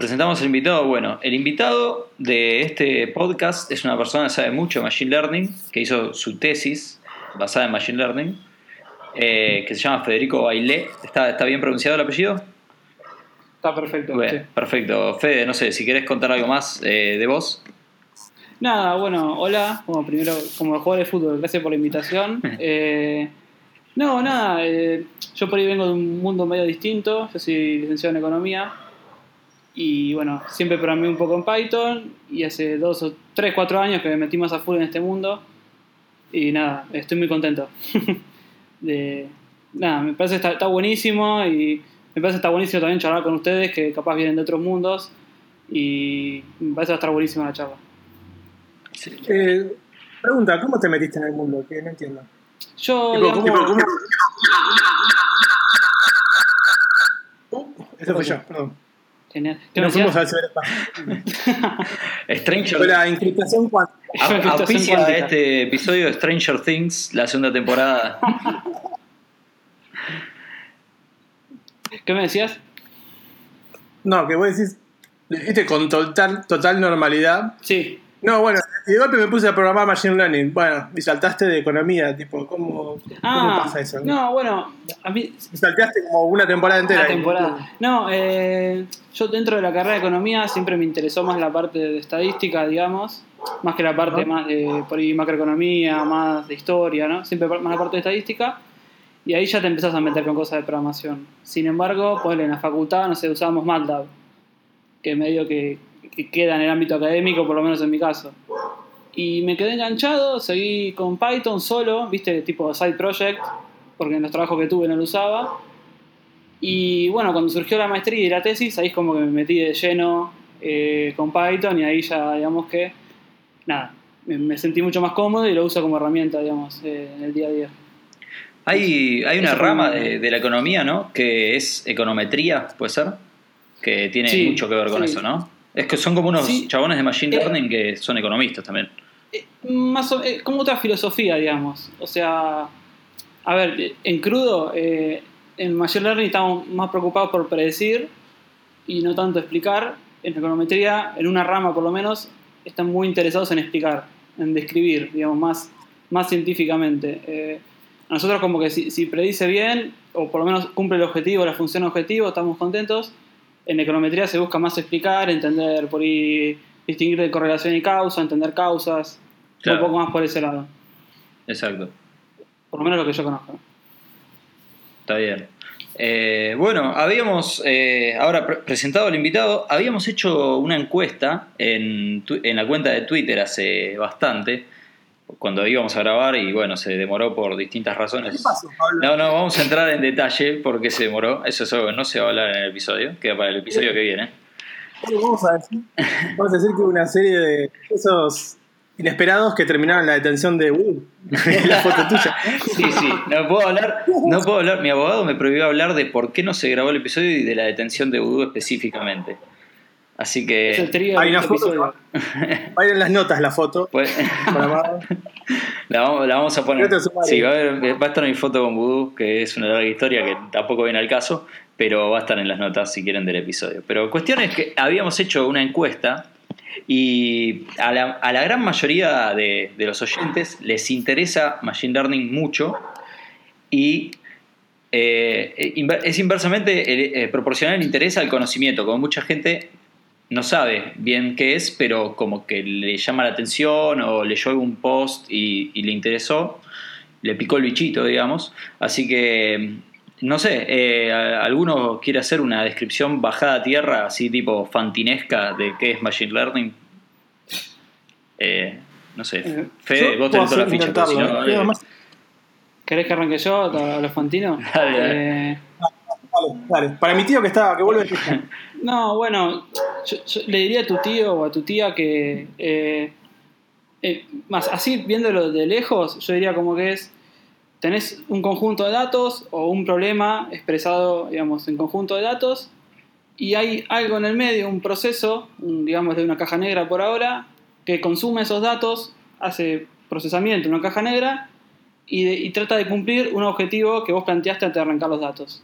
presentamos al invitado. Bueno, el invitado de este podcast es una persona que sabe mucho de Machine Learning, que hizo su tesis basada en Machine Learning, eh, que se llama Federico Bailé. ¿Está, ¿Está bien pronunciado el apellido? Está perfecto. Bueno, sí. Perfecto. Fede, no sé, si querés contar algo más eh, de vos. Nada, bueno, hola. Bueno, primero, como jugador de fútbol, gracias por la invitación. Eh, no, nada, eh, yo por ahí vengo de un mundo medio distinto. Yo soy licenciado en economía. Y bueno, siempre programé un poco en Python. Y hace dos o tres, cuatro años que me metí más a full en este mundo. Y nada, estoy muy contento. de, nada, me parece que está, está buenísimo. Y me parece que está buenísimo también charlar con ustedes, que capaz vienen de otros mundos. Y me parece que va a estar buenísima la charla. Eh, pregunta, ¿cómo te metiste en el mundo? Que no entiendo. Yo, Tipo, digamos, ¿cómo- cómo- Uh, Eso fue yo, perdón. Genial. ¿Qué me Nos fuimos al ciberespacio. Stranger Fue la encriptación cuántica. Auspicia este episodio de Stranger Things, la segunda temporada. ¿Qué me decías? No, que vos decís, dijiste con total, total normalidad. Sí. No, bueno, y de golpe me puse a programar Machine Learning. Bueno, y saltaste de economía, tipo, ¿cómo, cómo Ah, pasa eso? no, bueno, a mí Y saltaste como una temporada entera. una ahí. temporada. No, eh, yo dentro de la carrera de economía siempre me interesó más la parte de estadística, digamos, más que la parte más de por ahí macroeconomía, más de historia, ¿no? Siempre más la parte de estadística. Y ahí ya te empezás a meter con cosas de programación. Sin embargo, pues en la facultad, no sé, usábamos MATLAB, que medio que, que queda en el ámbito académico, por lo menos en mi caso. Y me quedé enganchado, seguí con Python solo, viste, tipo side project, porque en los trabajos que tuve no lo usaba. Y bueno, cuando surgió la maestría y la tesis, ahí es como que me metí de lleno eh, con Python y ahí ya, digamos que, nada, me, me sentí mucho más cómodo y lo uso como herramienta, digamos, eh, en el día a día. Hay, hay una Eso rama de, de la economía, ¿no? Que es econometría, ¿puede ser? Que tiene Sí, mucho que ver con sí. eso, ¿no? Es que son como unos Sí. chabones de Machine Eh. Learning que son economistas también. Más o- eh, como otra filosofía, digamos. O sea, a ver, eh, en crudo, eh, en Machine Learning estamos más preocupados por predecir y no tanto explicar. En econometría, en una rama por lo menos, están muy interesados en explicar, en describir, digamos, más, más científicamente. Eh, a nosotros como que si, si predice bien, o por lo menos cumple el objetivo, la función objetivo, estamos contentos. En econometría se busca más explicar, entender, por ahí distinguir de correlación y causa, entender causas, Claro. un poco más por ese lado. Exacto. Por lo menos lo que yo conozco. Está bien. Eh, bueno, habíamos eh, ahora pre- presentado al invitado, habíamos hecho una encuesta en la cuenta de Twitter hace bastante, cuando íbamos a grabar y bueno, se demoró por distintas razones. ¿Qué pasó, Pablo? No, no, vamos a entrar en detalle por qué se demoró. Eso es algo que no se va a hablar en el episodio, queda para el episodio que viene. Vamos a decir, vamos a decir que hubo una serie de esos inesperados que terminaron la detención de Wu. la foto tuya. Sí, sí, no puedo hablar, no puedo hablar. Mi abogado me prohibió hablar de por qué no se grabó el episodio y de la detención de Vudú específicamente. Así Es el que trío Hay una foto. Va a ir en las notas la foto. pues, la, vamos, la vamos a poner. Sí, va a, haber- va a estar mi foto con Vudú, que es una larga historia que tampoco viene al caso, pero va a estar en las notas si quieren del episodio. Pero cuestión es que habíamos hecho una encuesta y a la, a la gran mayoría de, de los oyentes les interesa Machine Learning mucho y eh, es inversamente eh, proporcional el interés al conocimiento, como mucha gente no sabe bien qué es, pero como que le llama la atención o leyó algún post y, y le interesó, le picó el bichito, digamos. Así que, no sé, eh, ¿alguno quiere hacer una descripción bajada a tierra, así tipo fantinesca, de qué es Machine Learning? Eh, no sé, Eh, Fede, vos tenés toda la hacer- ficha, pero si no, ¿eh? eh, ¿Querés que arranque yo a los Fantino? Dale, dale. Para mi tío que está, que vuelve. No, bueno, yo, le diría a tu tío o a tu tía que, eh, eh, más así viéndolo de lejos, yo diría como que es, tenés un conjunto de datos o un problema expresado, digamos, en conjunto de datos y hay algo en el medio, un proceso, un- digamos, de una caja negra por ahora, que consume esos datos, hace procesamiento en una caja negra y, y trata de cumplir un objetivo que vos planteaste antes de arrancar los datos.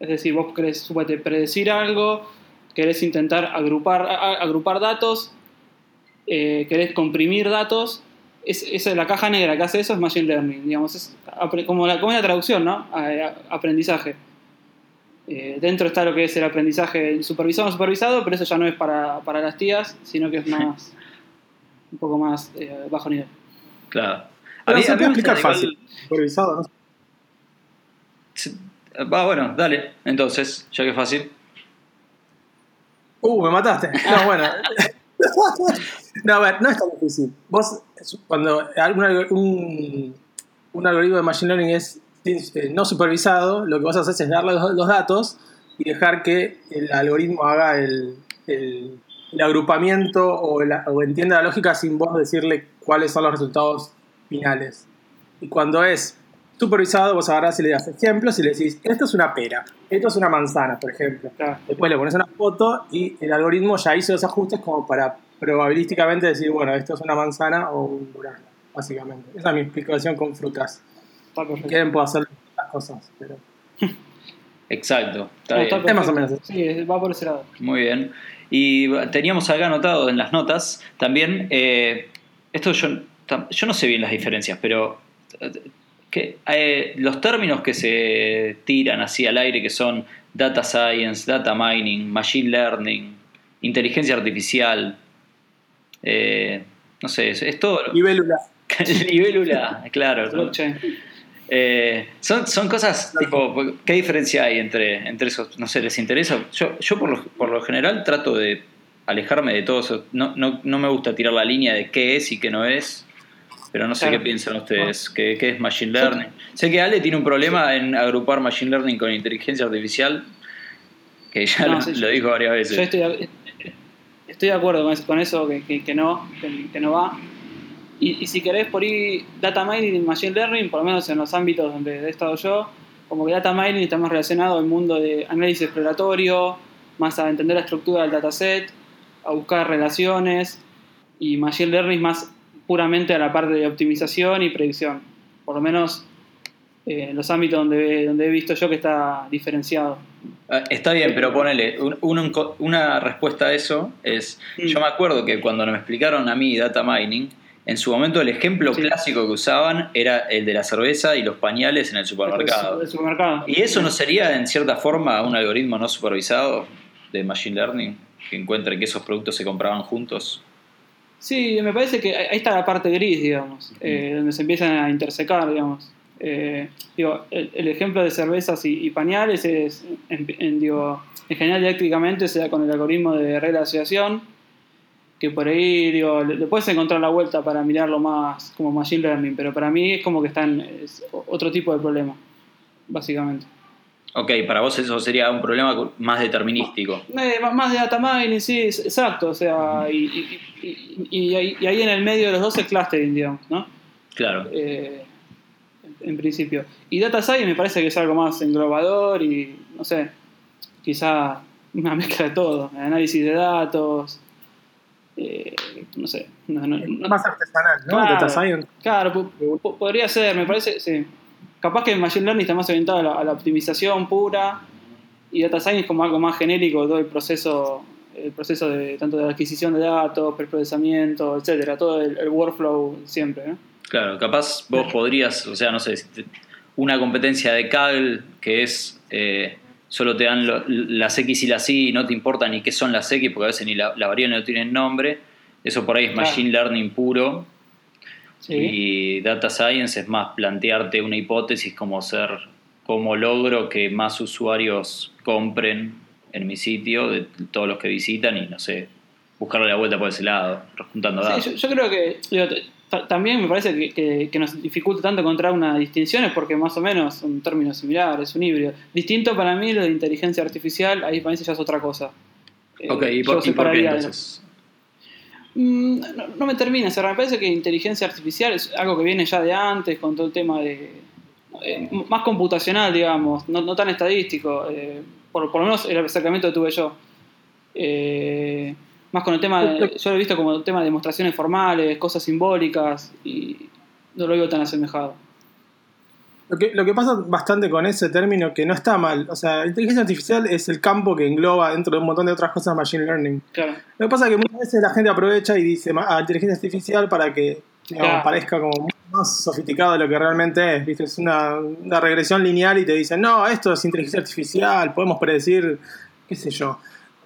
Es decir, vos querés suponete, predecir algo querés intentar agrupar, a- agrupar datos, eh, querés comprimir datos, es, esa- la caja negra que hace eso es Machine Learning, digamos, es como la, como la traducción, ¿no? A- a- aprendizaje. Eh, dentro está lo que es el aprendizaje supervisado o no supervisado, pero eso ya no es para, para las tías, sino que es más un poco más eh, bajo nivel. Claro. Pero mí- se mí puede explicar igual- fácil. Supervisado, ¿no? Va, bueno, dale. Entonces, ya que es fácil. Uh, me mataste. No, bueno. no, a ver, no es tan difícil. Vos, cuando un, un algoritmo de Machine Learning es eh, no supervisado, lo que vos haces es darle los, datos y dejar que el algoritmo haga el, el- agrupamiento o entienda la lógica sin vos decirle cuáles son los resultados finales. Y cuando es supervisado, vos agarrás y le das ejemplos y le decís, esto es una pera, esto es una manzana, por ejemplo. Claro. Después le pones una foto y el algoritmo ya hizo los ajustes como para probabilísticamente decir, bueno, esto es una manzana o un durazno, básicamente. Esa es mi explicación con frutas. Está Si perfecto. quieren puedo hacer las cosas, pero... Exacto. Está No, bien. Es más o menos. Sí, va por ese lado. Muy bien. Y teníamos acá anotado en las notas también, eh, esto yo, yo no sé bien las diferencias, pero eh, que, eh, los términos que se tiran así al aire, que son data science, data mining, machine learning, inteligencia artificial, eh, no sé, es, es todo... Libélula. Libélula, claro. Eh, son, son cosas tipo, ¿qué diferencia hay entre, entre esos? No sé, ¿les interesa? Yo, yo por, lo, por lo general trato de alejarme de todo eso. No, no, no me gusta tirar la línea de qué es y qué no es, pero no sé Claro. qué piensan ustedes, qué, qué es Machine Learning. Sé que Ale tiene un problema en agrupar Machine Learning con inteligencia artificial, que ya No, lo, sí, lo dijo varias veces. Yo estoy, de- estoy de acuerdo con eso, con eso que, que- que no, que, que no va. Y, y si querés por ahí data mining y machine learning, por lo menos en los ámbitos donde he estado yo, como que data mining está más relacionado al mundo de análisis exploratorio, más a entender la estructura del dataset, a buscar relaciones, y machine learning más puramente a la parte de optimización y predicción. Por lo menos eh, en los ámbitos donde, donde he visto yo que está diferenciado. Ah, Está bien, pero ponele, un- un- una respuesta a eso es, Mm. yo me acuerdo que cuando me explicaron a mí data mining, en su momento el ejemplo Sí. clásico que usaban era el de la cerveza y los pañales en el supermercado. El supermercado. ¿Y eso no sería en cierta forma un algoritmo no supervisado de Machine Learning que encuentre que esos productos se compraban juntos? Sí, me parece que ahí está la parte gris, digamos, eh, donde se empiezan a intersecar, digamos. Eh, digo, el, el ejemplo de cervezas y, y pañales es, en, en- digo, en general eléctricamente se da con el algoritmo de regla de asociación, que por ahí, digo, le, le puedes encontrar la vuelta para mirarlo más como machine learning, pero para mí es como que está en es otro tipo de problema, básicamente. Ok, para vos eso sería un problema más determinístico. Eh, más- de data mining, sí, exacto, o sea, y, y- y- y ahí- y ahí en el medio de los dos es clustering, digamos, ¿no? Claro. eh, en, en principio. Y Data Science me parece que es algo más englobador y, no sé, quizá una mezcla de todo. Análisis de datos, eh, no sé. No, no- no- Más artesanal, ¿no? Claro. Data Science. claro, po- po- podría ser, me parece, sí. Capaz que Machine Learning está más orientado a la, a la optimización pura y Data Science como algo más genérico, todo el proceso el proceso de tanto de adquisición de datos, preprocesamiento, etcétera, todo el, el workflow siempre, ¿no? Claro, capaz vos podrías, o sea, no sé, una competencia de Kaggle que es eh, solo te dan lo- las X y las Y y no te importa ni qué son las X porque a veces ni la, la variable no tiene nombre. Eso por ahí es Claro. Machine Learning puro. Sí. Y Data Science es más plantearte una hipótesis como ser, como logro que más usuarios compren en mi sitio de todos los que visitan y no sé, buscarle la vuelta por ese lado, juntando datos. Sí, yo, yo creo que ta- también me parece que, que- que nos dificulta tanto encontrar una distinción es porque más o menos son términos similares, un híbrido. Distinto para mí lo de inteligencia artificial, ahí para mí ya es otra cosa. Eh, ok, ¿y yo por, y por qué entonces? Mm, no, no me termina de cerrar. Me parece que inteligencia artificial es algo que viene ya de antes, con todo el tema de. eh, más computacional, digamos, no, no tan estadístico. eh, por, por lo menos el acercamiento que tuve yo. Eh, más con el tema. de- yo lo he visto como el tema de demostraciones formales, cosas simbólicas, y no lo veo tan asemejado. Lo que, lo que pasa bastante con ese término que no está mal. O sea, inteligencia artificial es el campo que engloba dentro de un montón de otras cosas machine learning. Claro. Lo que pasa es que muchas veces la gente aprovecha y dice "Ma- ah, inteligencia artificial para que digamos, Claro. parezca como más sofisticado de lo que realmente es. ¿viste? Es una, una regresión lineal y te dicen, no, esto es inteligencia artificial, podemos predecir, qué sé yo.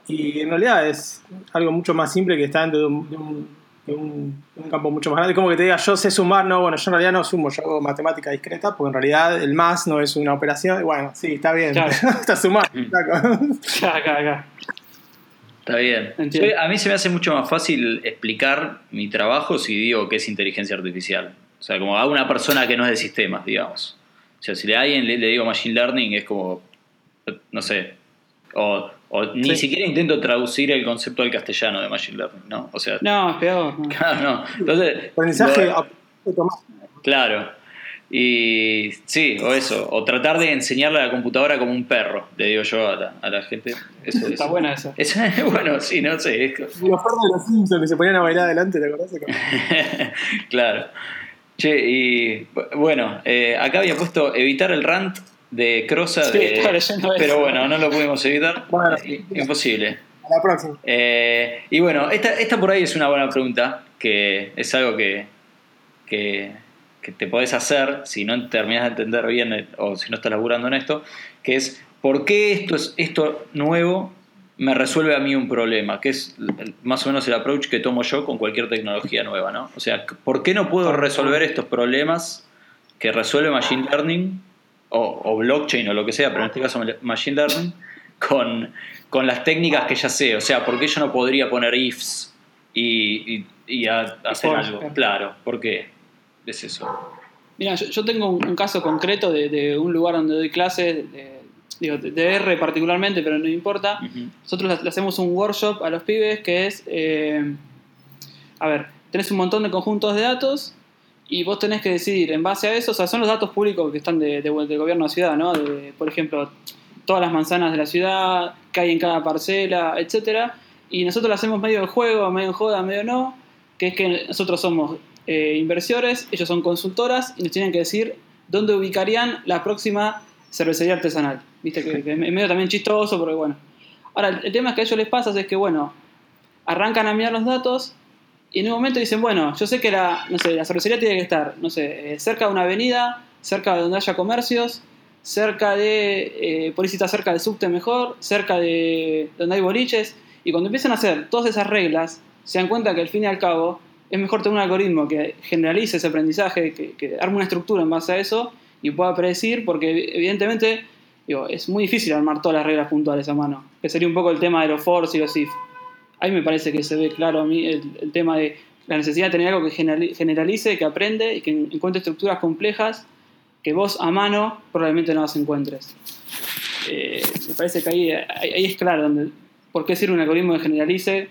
Y en realidad es algo mucho más simple que está dentro de un, de un- de un- de un campo mucho más grande. Como que te diga, yo sé sumar, no, bueno, yo en realidad no sumo, yo hago matemática discreta, porque en realidad el más no es una operación. Y Bueno, sí, está bien, Claro. está sumando. Acá, acá. Está bien. Yo- a mí se me hace mucho más fácil explicar mi trabajo si digo que es inteligencia artificial. O sea, como a una persona que no es de sistemas, digamos. O sea, si a alguien le, le digo machine learning es como, no sé, o, o ni Sí. siquiera intento traducir el concepto al castellano de machine learning, ¿no? O sea, No, es peor. no. claro, no. Entonces, Aprendizaje lo- automático. Claro. Y sí, o eso. O tratar de enseñarle a la computadora como un perro, le digo yo a la, a la gente. Eso, Está eso. buena esa. Es- bueno, sí, no sé. es- Los perros de los Simpsons que se ponían a bailar adelante, ¿te acordás? claro. Che, y bu- bueno, eh, acá había puesto evitar el rant de Crossa. Sí, de- eso. pero bueno, no lo pudimos evitar. Bueno, I- Imposible. A la próxima. Eh, y bueno, esta, esta por ahí es una buena pregunta, que es algo que, que, que te podés hacer si no terminas de entender bien eh, o si no estás laburando en esto, que es ¿por qué esto, es, esto nuevo me resuelve a mí un problema? Que es más o menos el approach que tomo yo con cualquier tecnología nueva, ¿no? O sea, ¿por qué no puedo resolver estos problemas que resuelve Machine Learning o, o blockchain o lo que sea, pero en este caso Machine Learning, con, con las técnicas que ya sé. O sea, ¿por qué yo no podría poner ifs y, y- y a- hacer algo? claro. Claro, ¿por qué? Es eso. Mira, yo, yo tengo un, un caso concreto de, de un lugar donde doy clases, de, digo, de- R particularmente, pero no importa. Nosotros le- le hacemos un workshop a los pibes que es, eh, a ver, tenés un montón de conjuntos de datos y vos tenés que decidir en base a eso, o sea, son los datos públicos que están de, de- del gobierno de ciudad, ¿no? De, por ejemplo, todas las manzanas de la ciudad, que hay en cada parcela, etcétera. Y nosotros lo hacemos medio en juego, medio en joda, medio no, que es que nosotros somos eh, inversores, ellos son consultoras y nos tienen que decir dónde ubicarían la próxima cervecería artesanal. Viste que, que es medio también chistoso, porque bueno. Ahora, el, el tema es que a ellos les pasa es que, bueno, arrancan a mirar los datos y en un momento dicen, bueno, yo sé que la, no sé, la cervecería tiene que estar, no sé, eh, cerca de una avenida, cerca de donde haya comercios, cerca de, eh, por está cerca del subte mejor, cerca de donde hay boliches, y cuando empiezan a hacer todas esas reglas, se dan cuenta que al fin y al cabo es mejor tener un algoritmo que generalice ese aprendizaje, que, que arme una estructura en base a eso y pueda predecir, porque evidentemente es muy difícil armar todas las reglas puntuales a mano, que sería un poco el tema de los force y los if. Ahí me parece que se ve claro a mí el, tema de la necesidad de tener algo que generali- generalice, que aprende y que en- encuentre estructuras complejas que vos a mano probablemente no las encuentres. Eh, me parece que ahí, ahí, ahí es claro donde, por qué sirve un algoritmo que generalice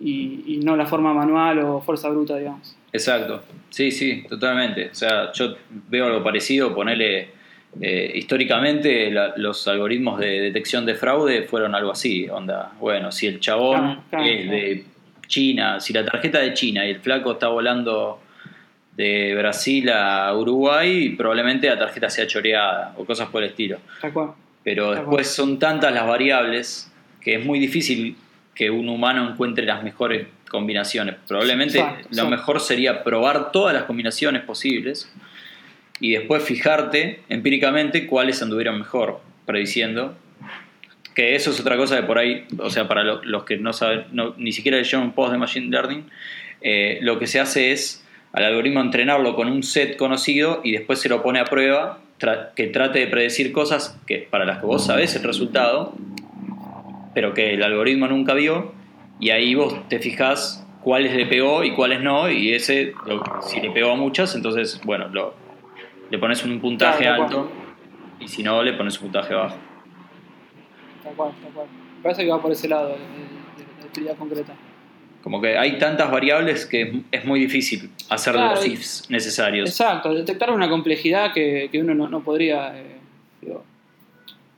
y, y no la forma manual o fuerza bruta, digamos. Exacto. Sí, sí, totalmente. O sea, yo veo algo parecido, ponerle. Eh, históricamente la- los algoritmos de detección de fraude fueron algo así, onda, bueno, si el chabón Claro, claro, es de China, si la tarjeta de China y el flaco está volando de Brasil a Uruguay, probablemente la tarjeta sea choreada o cosas por el estilo. Pero después son tantas las variables que es muy difícil que un humano encuentre las mejores combinaciones. Probablemente Exacto, lo mejor sería probar todas las combinaciones posibles y después fijarte empíricamente cuáles anduvieron mejor, prediciendo. Que eso es otra cosa que por ahí, o sea, para lo- los que no saben, no- ni siquiera leyeron un post de Machine Learning, eh, lo que se hace es al algoritmo entrenarlo con un set conocido y después se lo pone a prueba tra- que trate de predecir cosas que para las que vos sabés el resultado, pero que el algoritmo nunca vio, y ahí vos te fijás cuáles le pegó y cuáles no, y ese, lo- si le pegó a muchas, entonces, bueno, lo, le pones un puntaje Claro, alto, y si no, le pones un puntaje bajo. Tal cual, tal cual. Me parece que va por ese lado, de, la utilidad concreta. Como que hay tantas variables que es, muy difícil hacer Claro, los ifs necesarios. Exacto, detectar una complejidad que, que uno no, no podría. eh, digo,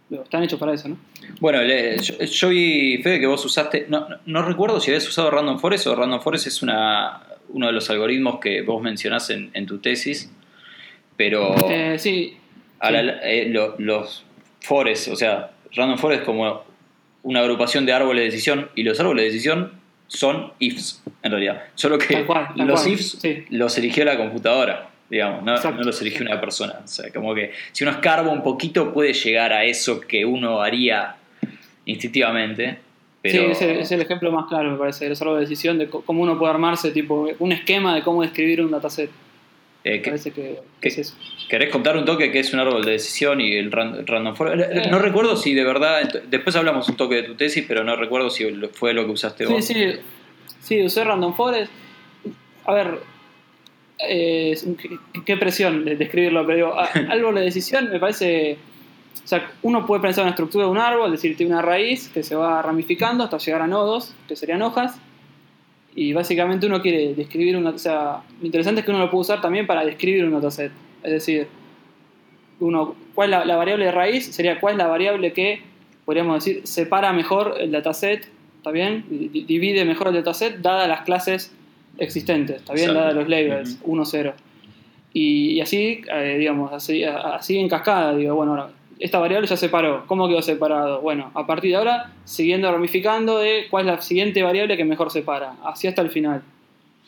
digo, están hechos para eso, ¿no? Bueno, le- yo, yo vi, Fede, que vos usaste, no, no- no recuerdo si habías usado Random Forest o Random Forest es una, uno de los algoritmos que vos mencionás en, en tu tesis, pero... Eh, sí, a la- eh, lo- los forests, o sea, random forest como una agrupación de árboles de decisión y los árboles de decisión son ifs, en realidad. Solo que Tal cual, tal los cual, ifs sí. los eligió la computadora, digamos, no, los eligió una persona. O sea, como que si uno escarba un poquito puede llegar a eso que uno haría instintivamente. Pero, Sí, ese es el ejemplo más claro, me parece, de los árboles de decisión, de cómo uno puede armarse tipo un esquema de cómo describir un dataset. Eh, Me que- parece que, que- es eso. ¿Querés contar un toque que es un árbol de decisión y el ran- random forest? Eh. No recuerdo si de verdad, después hablamos un toque de tu tesis, pero no recuerdo si fue lo que usaste Sí, vos. sí, sí, usé Random Forest. A ver, eh, qué, presión de describirlo, pero digo, árbol de decisión me parece. O sea, uno puede pensar en la estructura de un árbol, es decir, tiene una raíz que se va ramificando hasta llegar a nodos, que serían hojas. Y básicamente uno quiere describir una. O sea, lo interesante es que uno lo puede usar también para describir un dataset. Es decir, uno, ¿cuál es la, la variable de raíz? Sería cuál es la variable que, podríamos decir, separa mejor el dataset, ¿está bien? Di- Divide mejor el dataset dadas las clases existentes, ¿está bien? Dadas los labels, 1, 0. Y, y así, eh, digamos, así, así en cascada, digo, bueno, esta variable ya separó. ¿Cómo quedó separado? Bueno, a partir de ahora, siguiendo ramificando de cuál es la siguiente variable que mejor separa, así hasta el final.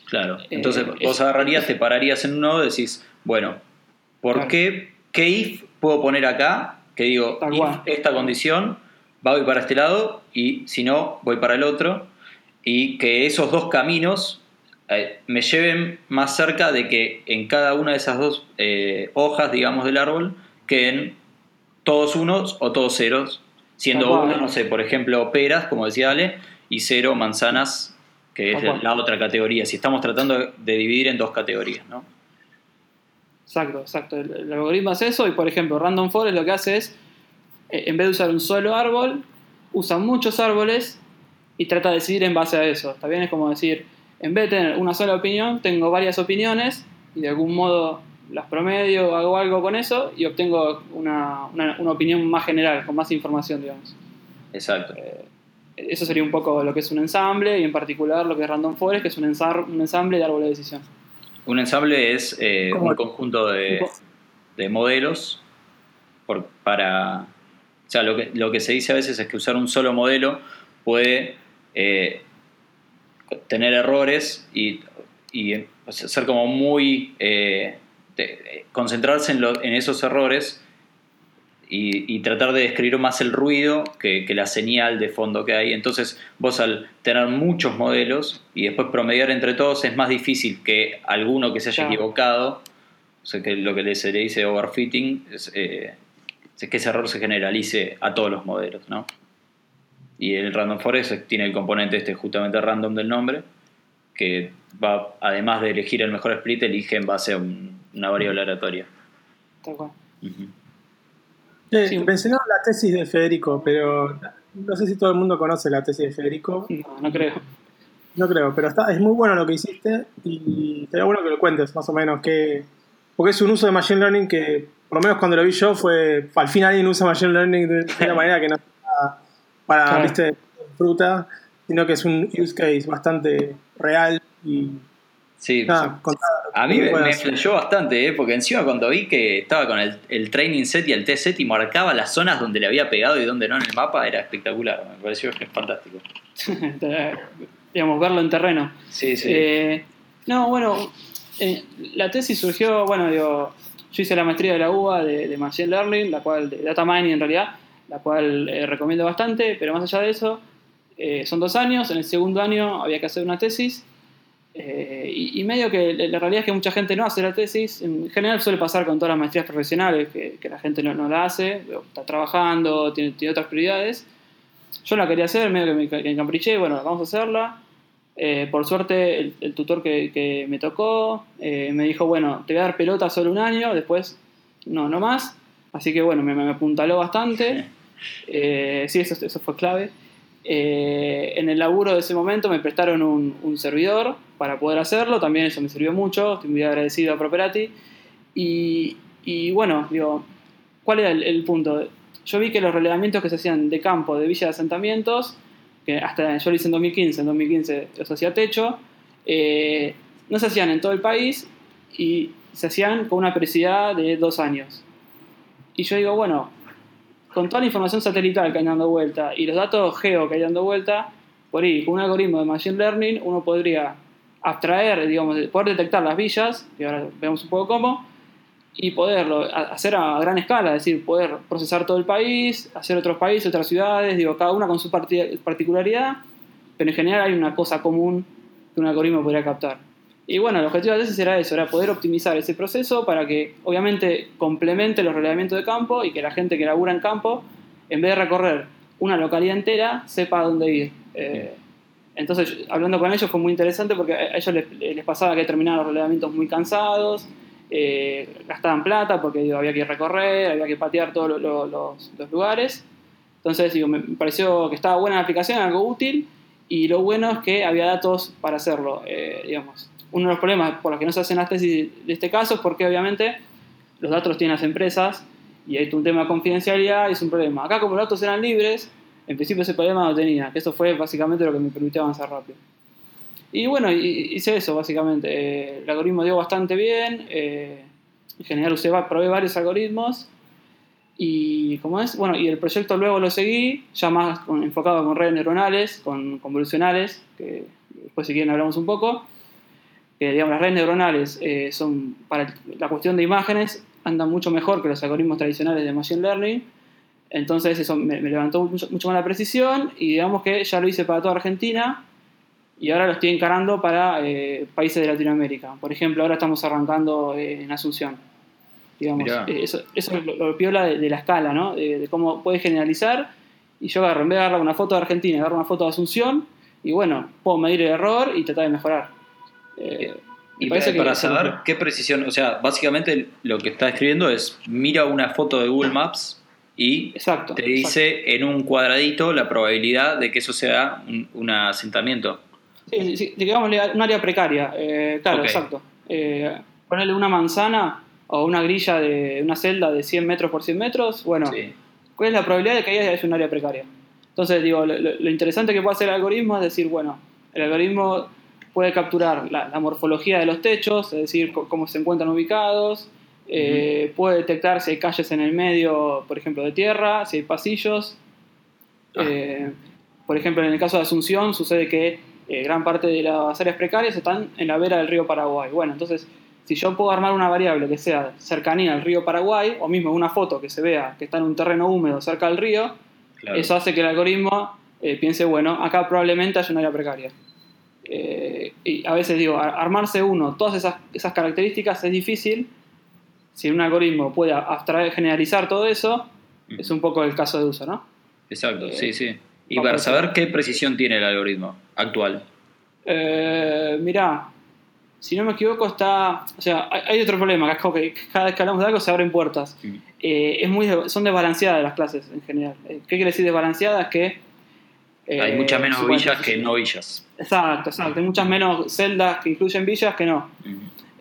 Claro. Entonces Eh, vos es- agarrarías, te pararías en un nodo y decís, bueno, ¿por Claro. qué, qué if puedo poner acá? Que digo, if esta condición, va voy para este lado y si no, voy para el otro. Y que esos dos caminos eh, me lleven más cerca de que en cada una de esas dos eh, hojas, digamos, del árbol, queden todos unos o todos ceros, siendo uno, no sé, por ejemplo, peras, como decía Ale, y cero manzanas, que es la otra categoría. Si estamos tratando de- dividir en dos categorías, ¿no? Exacto, exacto. El, el algoritmo hace eso y, por ejemplo, Random Forest lo que hace es, eh, en vez de usar un solo árbol, usa muchos árboles y trata de decidir en base a eso. ¿Está bien? Es como decir, en vez de tener una sola opinión, tengo varias opiniones y de algún modo las promedio, hago algo con eso y obtengo una, una- una opinión más general, con más información, digamos. Exacto. Eso sería un poco lo que es un ensamble y en particular lo que es Random Forest, que es un, ensar- un ensamble de árboles de decisión. Un ensamble es eh, un conjunto de, de modelos por- para... O sea, lo que, lo que se dice a veces es que usar un solo modelo puede eh, tener errores y, y, eh, o sea, ser como muy... eh, de- concentrarse en, lo- en esos errores y, y tratar de describir más el ruido que, que la señal de fondo que hay. Entonces, vos al tener muchos modelos y después promediar entre todos, es más difícil que alguno que se haya Claro. equivocado, o sea, que lo que se le dice overfitting, es, eh, es que ese error se generalice a todos los modelos, ¿no? Y el random forest tiene el componente este justamente random del nombre, que va, además de elegir el mejor split, elige en base a un- una variable aleatoria. Tal cual. Ujú. Eh, Sí. La tesis de Federico, pero no sé si todo el mundo conoce la tesis de Federico. No, no creo. No creo, pero está, es muy bueno lo que hiciste y sería bueno que lo cuentes más o menos. Que, porque es un uso de Machine Learning que, por lo menos cuando lo vi yo, fue. Al final alguien usa Machine Learning de, de una manera que no es para, para Claro. viste, fruta, sino que es un use case bastante real y. Sí, Nada, contá A mí me, me flashó bastante, ¿eh? porque encima cuando vi que estaba con el, el training set y el test set y marcaba las zonas donde le había pegado y donde no en el mapa, era espectacular. Me pareció que es fantástico. digamos, verlo en terreno. Sí, sí. Eh, no, bueno, eh, la tesis surgió, bueno, digo, yo hice la maestría de la UBA de, de Machine Learning, la cual, de Data Mining en realidad, la cual eh, recomiendo bastante, pero más allá de eso, eh, son dos años, en el segundo año había que hacer una tesis, eh, y, y medio que la realidad es que mucha gente no hace la tesis, en general suele pasar con todas las maestrías profesionales, que, que la gente no, no la hace, está trabajando, tiene, tiene otras prioridades. Yo la quería hacer, medio que me, que me bueno, vamos a hacerla. Eh, por suerte, el, el tutor que, que me tocó me dijo, bueno, te voy a dar pelota solo un año, después no, no más. Así que bueno, me, me apuntaló bastante. Sí, eso, eso fue clave. Eh, en el laburo de ese momento me prestaron un, servidor para poder hacerlo, también eso me sirvió mucho, estoy muy agradecido a Properati. Y, bueno, digo, ¿cuál era el, el punto? Yo vi que los relevamientos que se hacían de campo, de villa de asentamientos, que hasta yo lo hice en 2015, en 2015 los hacía techo, eh, no se hacían en todo el país y se hacían con una periodicidad de dos años. Y yo digo, bueno, con toda la información satelital que hay dando vuelta y los datos geo que hay dando vuelta, por ahí, con un algoritmo de Machine Learning, uno podría abstraer, digamos, poder detectar las villas, que ahora vemos un poco cómo, y poderlo hacer a gran escala, es decir, poder procesar todo el país, hacer otros países, otras ciudades, digo, cada una con su particularidad, pero en general hay una cosa común que un algoritmo podría captar. Y bueno, el objetivo de veces era eso, era poder optimizar ese proceso para que obviamente complemente los relevamientos de campo y que la gente que labura en campo, en vez de recorrer una localidad entera, sepa a dónde ir. Eh, entonces, hablando con ellos fue muy interesante porque a ellos les, pasaba que terminaban los relevamientos muy cansados, eh, gastaban plata porque había que recorrer, había que patear todos los, lugares. Entonces, digo, me pareció que estaba buena la aplicación, algo útil, y lo bueno es que había datos para hacerlo, eh, digamos uno de los problemas por los que no se hacen las tesis de este caso es porque obviamente los datos los tienen las empresas y hay un tema de confidencialidad y es un problema. Acá como los datos eran libres, en principio ese problema no tenía, que eso fue básicamente lo que me permitió avanzar rápido. Y bueno, hice eso básicamente. El algoritmo dio bastante bien, eh, en general usé, probé varios algoritmos y ¿cómo es? Bueno, y el proyecto luego lo seguí, ya más enfocado con redes neuronales, con convolucionales, que después si quieren hablamos un poco digamos, las redes neuronales eh, son, para la cuestión de imágenes, andan mucho mejor que los algoritmos tradicionales de Machine Learning. Entonces eso me, levantó mucho, mucho, más la precisión y digamos que ya lo hice para toda Argentina y ahora lo estoy encarando para eh, países de Latinoamérica. Por ejemplo, ahora estamos arrancando eh, en Asunción. Digamos, eso, eso, es lo, piola de, la escala, ¿no? De, cómo puedes generalizar. Y yo agarro, en vez de agarrar una foto de Argentina, agarro una foto de Asunción y bueno, puedo medir el error y tratar de mejorar. Eh, y para, saber qué precisión, o sea, básicamente lo que está escribiendo es mira una foto de Google Maps y te dice en un cuadradito la probabilidad de que eso sea un, asentamiento. Sí, sí, digamos un área precaria, eh, claro, exacto. Eh, ponerle una manzana o una grilla de una celda de 100 metros por 100 metros, bueno, ¿cuál es la probabilidad de que haya un área precaria? Entonces, digo, lo, lo interesante que puede hacer el algoritmo es decir, bueno, el algoritmo puede capturar la, morfología de los techos, es decir, cómo se encuentran ubicados, eh, puede detectar si hay calles en el medio, por ejemplo, de tierra, si hay pasillos. Ah. Eh, por ejemplo, en el caso de Asunción sucede que eh, gran parte de las áreas precarias están en la vera del río Paraguay. Bueno, entonces, si yo puedo armar una variable que sea cercanía al río Paraguay, o mismo una foto que se vea que está en un terreno húmedo cerca del río, eso hace que el algoritmo piense, bueno, acá probablemente hay un área precaria. Eh, y a veces digo, armarse uno, todas esas, esas características es difícil. Si un algoritmo puede abstraer, generalizar todo eso, mm. es un poco el caso de uso, ¿no? Exacto, sí, eh, sí. Y para saber qué precisión tiene el algoritmo actual. Eh, mirá, si no me equivoco, está. O sea, hay, otro problema, que cada vez que hablamos de algo se abren puertas. Mm. Eh, es muy, son desbalanceadas las clases en general. ¿Qué quiere decir desbalanceadas? Que hay muchas menos villas que no villas. Exacto, exacto. Hay muchas menos celdas que incluyen villas que no.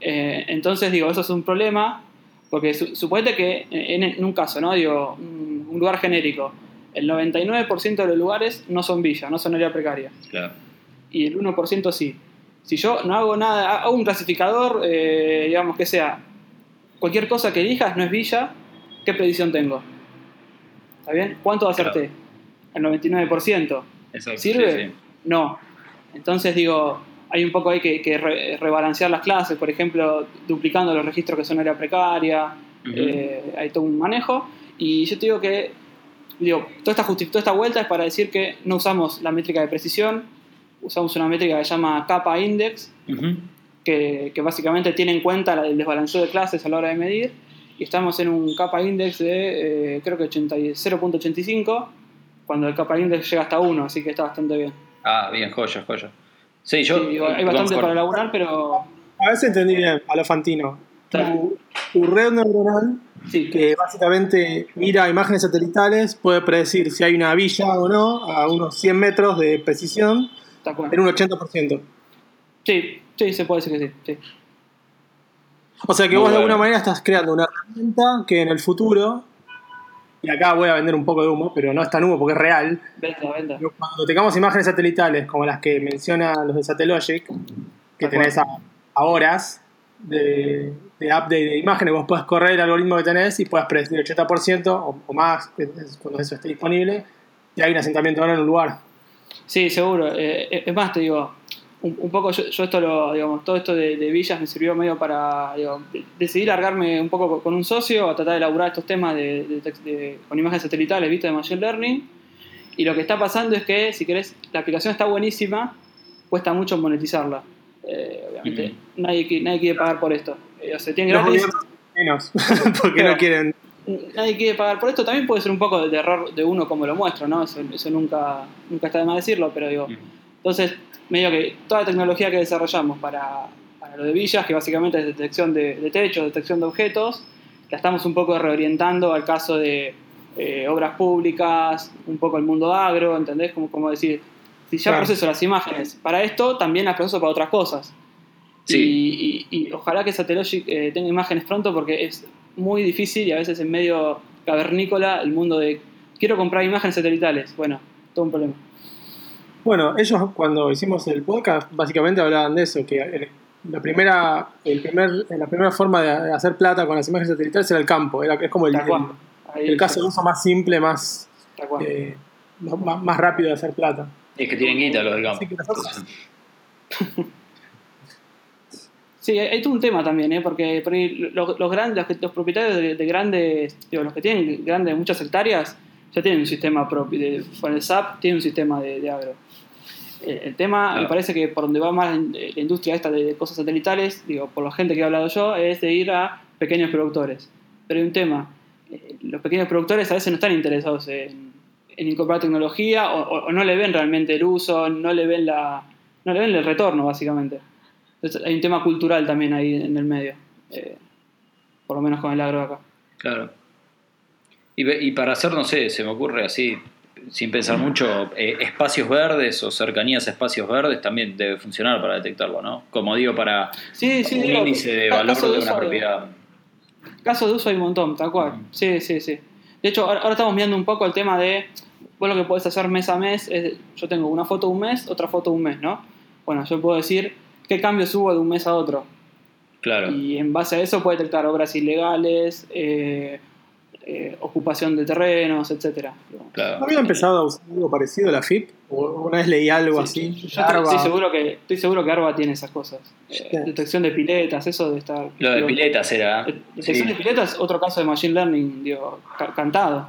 Eh, entonces, digo, eso es un problema, porque su, que en, un caso, ¿no? Digo, un, lugar genérico, el 99% de los lugares no son villas, no son área precaria. Claro. Y el 1% sí. Si yo no hago nada, hago un clasificador, eh, digamos que sea, cualquier cosa que elijas no es villa, ¿qué predicción tengo? ¿Está bien? ¿Cuánto va a ser T? El 99%. ¿Sirve? No. Entonces digo, hay un poco ahí que, rebalancear las clases, por ejemplo, duplicando los registros que son área precaria, eh, hay todo un manejo. Y yo te digo que, digo, toda esta, toda esta vuelta es para decir que no usamos la métrica de precisión, usamos una métrica que se llama capa index, que, básicamente tiene en cuenta el desbalanceo de clases a la hora de medir, y estamos en un capa index de, eh, creo que 0.85 cuando el kappa index llega hasta 1, así que está bastante bien. Ah, bien, joya, joya. Sí, yo. hay bastante para elaborar, pero. A veces entendí bien, a lo Fantino. Tu, red neuronal, que básicamente mira imágenes satelitales, puede predecir si hay una villa o no a unos 100 metros de precisión en un 80%. Sí, sí, se puede decir que sí. O sea que vos de alguna manera estás creando una herramienta que en el futuro y acá voy a vender un poco de humo, pero no es tan humo porque es real. Venta, venta. Cuando tengamos imágenes satelitales como las que mencionan los de Satellogic, que tenés a, horas de, de update de imágenes, vos podés correr el algoritmo que tenés y puedes predecir el 80% o, o más cuando eso esté disponible y hay un asentamiento ahora en un lugar. Sí, seguro. Eh, es más, te digo, un, un poco yo, yo, esto lo, digamos, todo esto de, de, villas me sirvió medio para, digo, decidí largarme un poco con un socio a tratar de elaborar estos temas de, de, con imágenes satelitales, ¿viste? De Machine Learning. Y lo que está pasando es que, si querés, la aplicación está buenísima, cuesta mucho monetizarla. Eh, obviamente, mm -hmm. nadie, nadie quiere pagar por esto. Eh, o sea, tiene gratis. Menos, porque no quieren. Nadie quiere pagar por esto. También puede ser un poco de error de uno como lo muestra, ¿no? Eso, eso nunca, nunca está de más decirlo, pero digo. Entonces, medio que toda la tecnología que desarrollamos para, para lo de villas, que básicamente es detección de, de techos, detección de objetos, la estamos un poco reorientando al caso de eh, obras públicas, un poco el mundo agro, ¿entendés? Como, como decir, si ya claro. proceso las imágenes para esto, también las proceso para otras cosas. Sí. Y, y, y, ojalá que Satellogic eh, tenga imágenes pronto porque es muy difícil y a veces es medio cavernícola el mundo de quiero comprar imágenes satelitales. Bueno, todo un problema. Bueno, ellos cuando hicimos el podcast básicamente hablaban de eso, que la primera, el primer, la primera forma de hacer plata con las imágenes satelitales era el campo, era, es como el, el, el caso de uso más simple, más, eh, más, más, rápido de hacer plata. Es que tienen guita los del campo. Sí, hay todo un tema también, ¿eh? porque, porque los, los, grandes, los, los propietarios de, de, grandes, digo, los que tienen grandes, muchas hectáreas, ya tienen un sistema propio, de, con el SAP tienen un sistema de, de agro. El, el tema, claro. me parece que por donde va más la industria esta de cosas satelitales, digo, por la gente que he hablado yo, es de ir a pequeños productores. Pero hay un tema, eh, los pequeños productores a veces no están interesados en, en incorporar tecnología o, o, o, no le ven realmente el uso, no le ven, la, no le ven el retorno, básicamente. Entonces, hay un tema cultural también ahí en el medio, eh, por lo menos con el agro acá. Claro. Y, y, para hacer, no sé, se me ocurre así, sin pensar mucho, eh, espacios verdes o cercanías a espacios verdes también debe funcionar para detectarlo, ¿no? Como digo, para sí, sí, un digo, índice de valor de, de una propiedad. Casos de uso hay un montón, tal cual. Mm. Sí, sí, sí. De hecho, ahora, ahora estamos mirando un poco el tema de, vos lo que podés hacer mes a mes es, yo tengo una foto un mes, otra foto un mes, ¿no? Bueno, yo puedo decir qué cambios hubo de un mes a otro. Claro. Y en base a eso puede detectar obras ilegales, eh, eh, ocupación de terrenos, etc. Claro. ¿No había empezado a usar algo parecido a la FIP? ¿O una vez leí algo sí, así? Yo estoy, seguro que, estoy seguro que Arba tiene esas cosas. Eh, detección de piletas, eso de estar... Lo de digo, piletas era... Detección sí. de piletas, otro caso de Machine Learning, digo, cantado.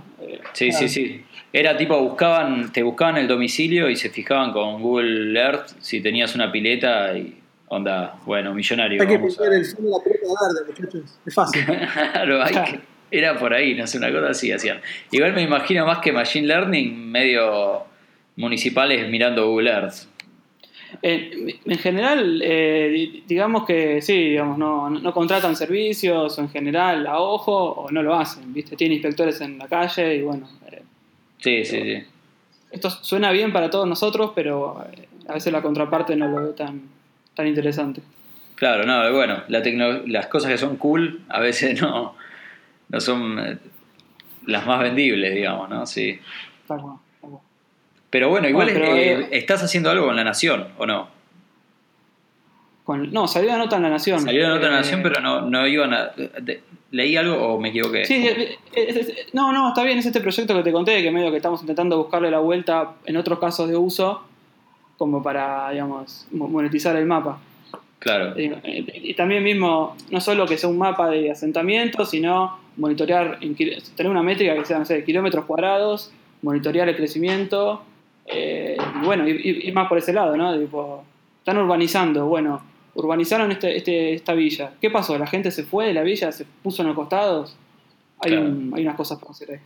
Sí, sí, sí. Era tipo, buscaban, te buscaban el domicilio y se fijaban con Google Earth si tenías una pileta y Onda, bueno, millonario. Hay que pintar a... el fondo de la pelota verde, muchachos. Es fácil. claro, hay que, era por ahí, no sé, una cosa así hacían. Igual me imagino más que Machine Learning, medio municipales mirando Google Earth. Eh, en general, eh, digamos que sí, digamos, no, no, contratan servicios o en general a ojo o no lo hacen, ¿viste? Tienen inspectores en la calle y bueno. Eh, sí, sí, sí. Esto suena bien para todos nosotros, pero a veces la contraparte no lo ve tan, tan interesante. Claro, no, bueno, la las cosas que son cool a veces no, no son eh, las más vendibles, digamos, ¿no? Sí. Pero bueno, igual bueno, pero, eh, estás haciendo algo con La Nación, ¿o no? Con, no, salió la nota en La Nación. Salió la nota en La Nación, eh, pero no, no iban a... De, ¿Leí algo o me equivoqué? Sí, es, es, es, no, no, está bien, es este proyecto que te conté, que medio que estamos intentando buscarle la vuelta en otros casos de uso, como para, digamos, monetizar el mapa. Claro. Y, y, también mismo, no solo que sea un mapa de asentamiento, sino monitorear, tener una métrica que sea, no sé, kilómetros cuadrados, monitorear el crecimiento, eh, y bueno, ir, más por ese lado, ¿no? Tipo, están urbanizando, bueno, urbanizaron este, este, esta villa. ¿Qué pasó? ¿La gente se fue de la villa, se puso en los costados? Hay, claro. un, hay unas cosas para hacer ahí.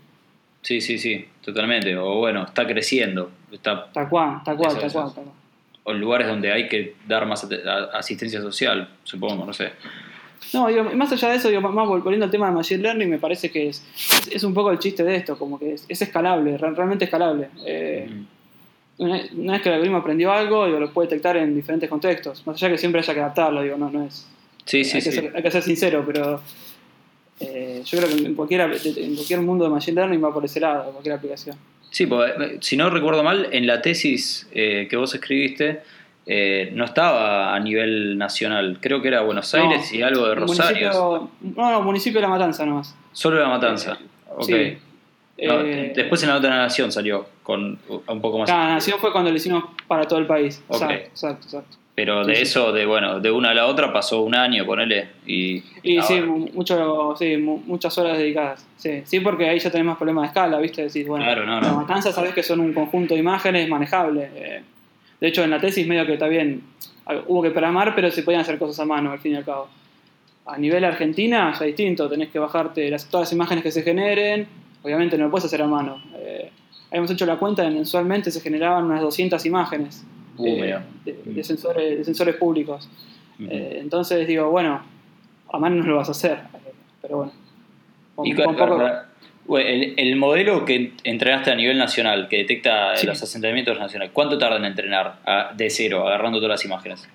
Sí, sí, sí, totalmente. O bueno, está creciendo. Está tal cual, tal cual, tal cual. O lugares donde hay que dar más asistencia social, supongo, no sé. No, digo, más allá de eso, digo, más volviendo al tema de Machine Learning, me parece que es, es, es un poco el chiste de esto, como que es, es escalable, realmente escalable. Eh, una, una, vez que el algoritmo aprendió algo, digo, lo puede detectar en diferentes contextos, más allá que siempre haya que adaptarlo, digo, no, no es... Sí, sí, hay, sí. Que ser, hay que ser sincero, pero eh, yo creo que en cualquier, en cualquier mundo de Machine Learning va por ese lado, cualquier aplicación. Sí, pues, si no recuerdo mal, en la tesis eh, que vos escribiste, eh, no estaba a nivel nacional. Creo que era Buenos Aires No, y algo de Rosario. Municipio, no, no, municipio de La Matanza nomás. Solo la matanza. ok. Sí. No, Eh, después en la otra nación salió con un poco más. Cada nación fue cuando lo hicimos para todo el país. Ok. Exacto, exacto, exacto. Pero Sí, de sí. eso, de bueno, de una a la otra pasó un año, ponele. Y, Y sí, ahora- mu- mucho, sí, mu- muchas horas dedicadas. Sí, sí, porque ahí ya tenés más problemas de escala, ¿viste? Decís, bueno, Claro, no, la no. matanza sabés que son un conjunto de imágenes manejables. eh. de hecho, en la tesis medio que está bien, ah, hubo que programar, pero se podían hacer cosas a mano, al fin y al cabo. A nivel Argentina ya es distinto, tenés que bajarte las, todas las imágenes que se generen, obviamente no lo puedes hacer a mano. Eh, habíamos hecho la cuenta, mensualmente se generaban unas 200 imágenes eh, de, de sensores, de sensores públicos. Eh, entonces digo, bueno, a mano no lo vas a hacer, pero bueno. Con, Y con poco- bueno, el, el modelo que entrenaste a nivel nacional, que detecta Sí. los asentamientos nacionales, ¿cuánto tarda en entrenar a- de cero, agarrando todas las imágenes?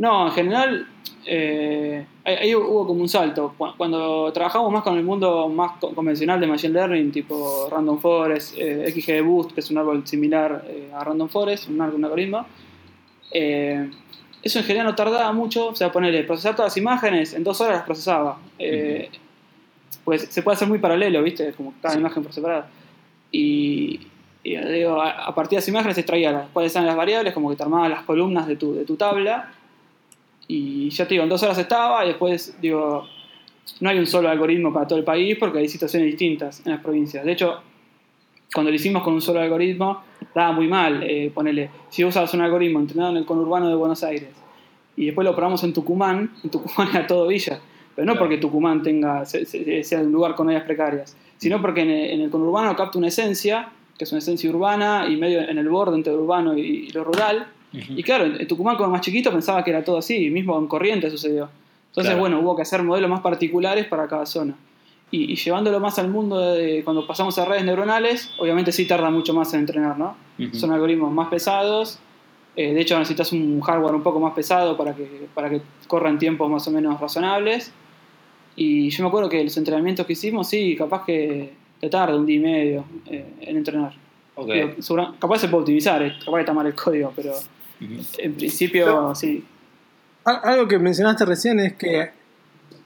No, en general, eh, ahí, hubo como un salto. Cu- Cuando trabajamos más con el mundo más co- convencional de Machine Learning, tipo Random Forest, eh, XG Boost, que es un árbol similar eh, a Random Forest, un, un algoritmo, eh, eso en general no tardaba mucho. O sea, ponerle, procesar todas las imágenes, en dos horas las procesaba. Pues se puede hacer muy paralelo, ¿viste? Como cada Sí. imagen por separado. Y, y, digo, a, a partir de las imágenes se extraía las, cuáles eran las variables, como que te armaba las columnas de tu, de tu tabla. Y ya te digo, en dos horas estaba y después, digo, no hay un solo algoritmo para todo el país porque hay situaciones distintas en las provincias. De hecho, cuando lo hicimos con un solo algoritmo, daba muy mal. Eh, ponele, si usabas un algoritmo entrenado en el conurbano de Buenos Aires y después lo probamos en Tucumán, en Tucumán era todo villa. Pero no Claro. porque Tucumán tenga, se- se- sea un lugar con áreas precarias, sino porque en el, en el conurbano capta una esencia, que es una esencia urbana y medio en el borde entre lo urbano y, y lo rural. Y claro, en Tucumán como más chiquito pensaba que era todo así, y mismo en Corrientes sucedió. Entonces, Claro. bueno, hubo que hacer modelos más particulares para cada zona. Y, y llevándolo más al mundo de cuando pasamos a redes neuronales, obviamente sí tarda mucho más en entrenar, ¿no? Ujú. Son algoritmos más pesados. eh, de hecho, necesitas un hardware un poco más pesado para que, para que corran tiempos más o menos razonables. Y yo me acuerdo que los entrenamientos que hicimos, sí, capaz que te tarda un día y medio eh, en entrenar. Ok. Digo, capaz se puede optimizar, eh, capaz está mal el código, pero En principio sí. Al- Algo que mencionaste recién es que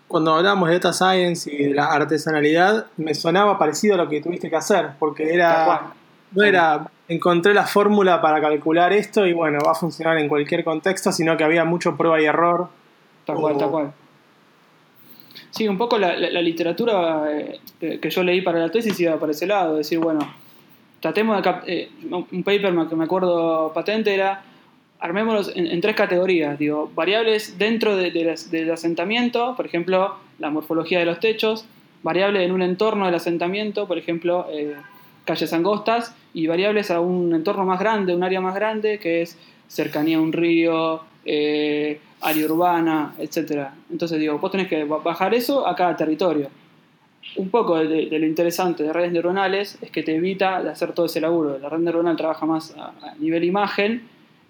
cuando hablamos de data science y de la artesanalidad, me sonaba parecido a lo que tuviste que hacer, porque era no era encontré la fórmula para calcular esto y bueno, va a funcionar en cualquier contexto, sino que había mucho prueba y error. Tal cual, O- tal cual. Sí, un poco la, la- la literatura eh, que, yo leí para la tesis iba para ese lado, decir, bueno, tratemos de... eh, un paper que me acuerdo patente era, armémoslos en, tres categorías, digo, variables dentro de- de del asentamiento, por ejemplo, la morfología de los techos, variables en un entorno del asentamiento, por ejemplo, eh, calles angostas, y variables a un entorno más grande, un área más grande, que es cercanía a un río, eh, área urbana, etc. Entonces digo, vos tenés que ba- bajar eso a cada territorio. Un poco de, lo interesante de redes neuronales es que te evita de hacer todo ese laburo. La red neuronal trabaja más a nivel imagen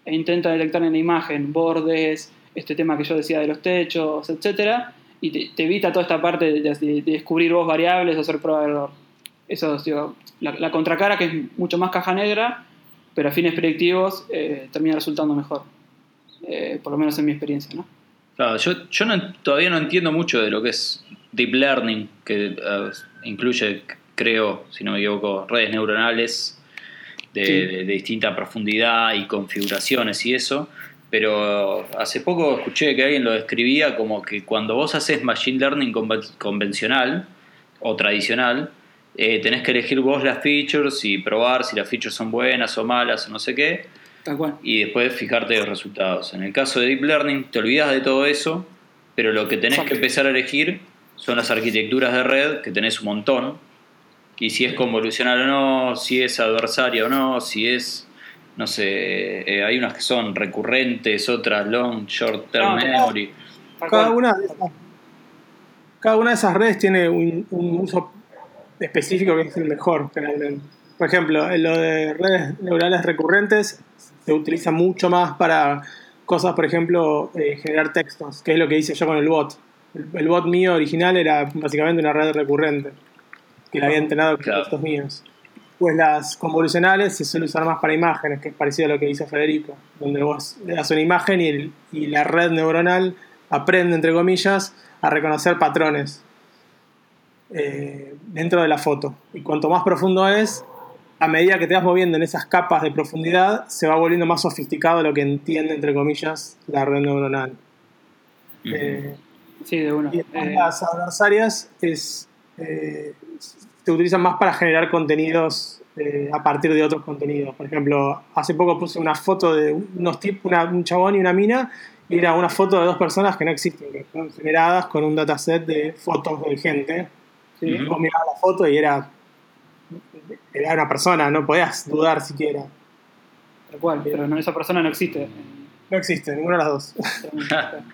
e intenta detectar en la imagen bordes, este tema que yo decía de los techos, etc. Y te, evita toda esta parte de, de- de descubrir vos variables o hacer prueba de error. Eso es la, contracara que es mucho más caja negra, pero a fines predictivos eh, termina resultando mejor. Eh, por lo menos en mi experiencia, ¿no? Claro, yo, yo no- todavía no entiendo mucho de lo que es deep learning, que eh, incluye, creo, si no me equivoco, redes neuronales de, Sí. de- de distinta profundidad y configuraciones y eso. Pero hace poco escuché que alguien lo describía como que cuando vos haces machine learning conven- convencional o tradicional, eh, tenés que elegir vos las features y probar si las features son buenas o malas o no sé qué Tal cual. y después fijarte los resultados. En el caso de Deep Learning, te olvidas de todo eso, pero lo que tenés que empezar a elegir son las arquitecturas de red, que tenés un montón, y si es convolucional o no, si es adversaria o no, si es, no sé, eh, hay unas que son recurrentes, otras long, short term No, memory. Cada una, de esas, cada una de esas redes tiene un, un uso específico que es el mejor, generalmente. Por ejemplo, en lo de redes neurales recurrentes se utiliza mucho más para cosas, por ejemplo, eh, generar textos, que es lo que hice yo con el bot. El, el bot mío original era básicamente una red recurrente, que la había entrenado con Claro. textos míos. Después las convolucionales se suele usar más para imágenes, que es parecido a lo que dice Federico, donde vos le das una imagen y, el- y la red neuronal aprende, entre comillas, a reconocer patrones eh, dentro de la foto. Y cuanto más profundo es, a medida que te vas moviendo en esas capas de profundidad, se va volviendo más sofisticado lo que entiende, entre comillas, la red neuronal. Eh, Sí, de una. y Eh, las adversarias es, eh, se utilizan más para generar contenidos eh, a partir de otros contenidos. Por ejemplo, hace poco puse una foto de unos tipos, una- un chabón y una mina, y era una foto de dos personas que no existen, que fueron generadas con un dataset de fotos de gente. sí. Ujú. Vos mirabas la foto y era, era una persona, no podías dudar siquiera. Tal cual, pero no, esa persona no existe. No existe, ninguna de las dos.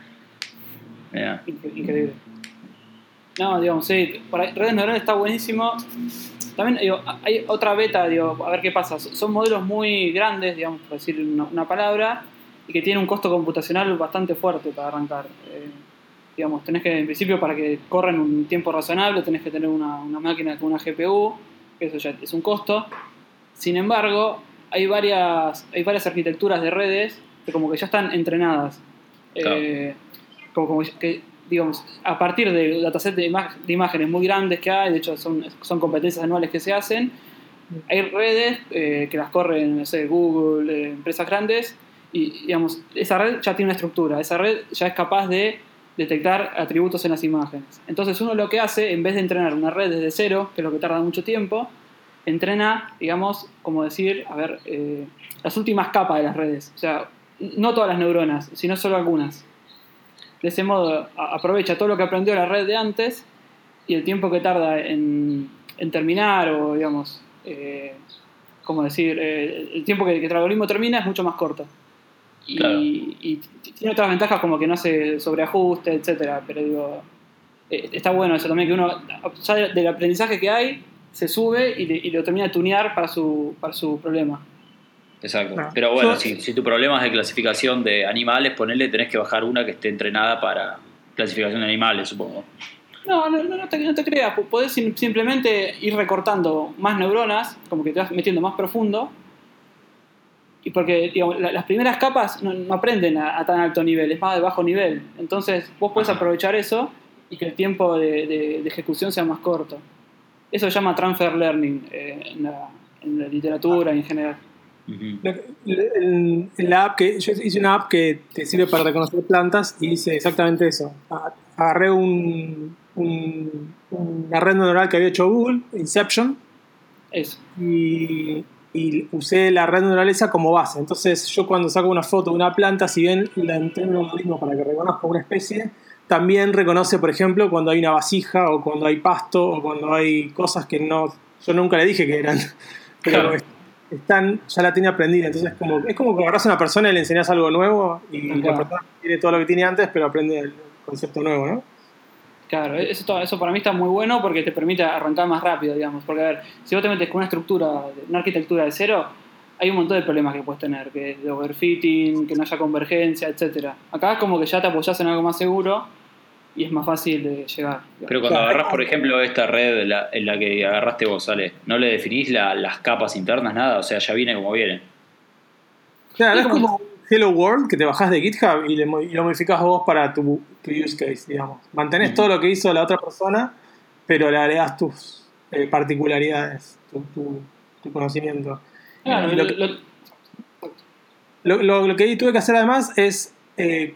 Increíble. No, digamos, sí, por ahí, redes neuronales está buenísimo. También digo, hay otra beta, digo, a ver qué pasa. Son modelos muy grandes, digamos, por decir una, una palabra, y que tienen un costo computacional bastante fuerte para arrancar. Eh, digamos, tenés que, en principio, para que corran un tiempo razonable, tenés que tener una, una máquina con una GPU, que eso ya es un costo. Sin embargo, hay varias, hay varias arquitecturas de redes que como que ya están entrenadas. Claro. Eh, como, como que, digamos, a partir de dataset de, de imágenes muy grandes que hay, de hecho son, son competencias anuales que se hacen, hay redes eh, que las corren, no sé, Google, eh, empresas grandes, y digamos, esa red ya tiene una estructura, esa red ya es capaz de detectar atributos en las imágenes. Entonces uno lo que hace, en vez de entrenar una red desde cero, que es lo que tarda mucho tiempo, entrena, digamos, como decir, a ver, eh, las últimas capas de las redes. O sea, no todas las neuronas, sino solo algunas. De ese modo, aprovecha todo lo que aprendió la red de antes y el tiempo que tarda en, en terminar, o digamos, eh, como decir, eh, el tiempo que, que el algoritmo termina es mucho más corto. Y, Claro. y tiene otras ventajas como que no hace sobreajuste, etcétera, pero digo, eh, está bueno eso también, que uno, ya de- del aprendizaje que hay, se sube y, le- y lo termina de tunear para su, para su problema. Exacto. Ah. Pero bueno, si, si tu problema es de clasificación de animales, ponele, tenés que bajar una que esté entrenada para clasificación de animales, supongo. No, no, no, no te, no te creas, po- podés sim- simplemente ir recortando más neuronas, como que te vas metiendo más profundo. Y porque digamos, la- las primeras capas no, no aprenden a, a tan alto nivel, es más de bajo nivel. Entonces vos podés Ajá. aprovechar eso y que el tiempo de, de- de ejecución sea más corto. Eso se llama transfer learning eh, en, la, en la literatura y en general. En, en la app que yo hice una app que te sirve para reconocer plantas y dice exactamente eso. Agarré un, un- una red neuronal que había hecho Google, Inception, Eso. y, y usé la red neuronal esa como base. Entonces yo cuando saco una foto de una planta, si bien la entreno un algoritmo para que reconozca una especie, también reconoce, por ejemplo, cuando hay una vasija o cuando hay pasto o cuando hay cosas que no, yo nunca le dije que eran, pero Claro. Están, ya la tiene aprendida. Entonces como, es como que agarras a una persona y le enseñas algo nuevo y la Claro. persona tiene todo lo que tiene antes, pero aprende el concepto nuevo, ¿no? Claro, eso, eso para mí está muy bueno porque te permite arrancar más rápido, digamos. Porque, a ver, si vos te metes con una estructura, una arquitectura de cero, hay un montón de problemas que puedes tener, que es de overfitting, que no haya convergencia, etcétera. Acá es como que ya te apoyás en algo más seguro y es más fácil de llegar. Pero cuando Claro. agarras, por ejemplo, esta red la- en la que agarraste vos, Ale, ¿no le definís la- las capas internas, nada? O sea, ya viene como viene. Claro, Es como Hello World que te bajás de GitHub y, le mo- y lo modificás vos para tu, tu use case, digamos. Mantenés Ujú. todo lo que hizo la otra persona, pero le agregás tus eh, particularidades, tu, tu- tu conocimiento. Claro, Y lo, lo- lo- lo- lo- lo que tuve que hacer además es. eh,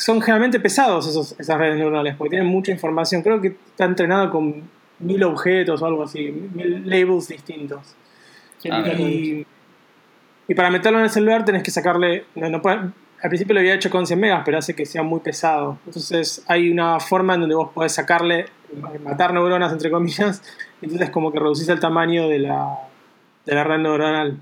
son generalmente pesados esos, esas redes neuronales, porque tienen mucha información. Creo que está entrenado con mil objetos o algo así, mil labels distintos. Ah. Y, y para meterlo en el celular tenés que sacarle. no- no puede- al principio lo había hecho con 100 megas, pero hace que sea muy pesado. Entonces hay una forma en donde vos podés sacarle, matar neuronas entre comillas, y entonces como que reducís el tamaño de la, de la red neuronal.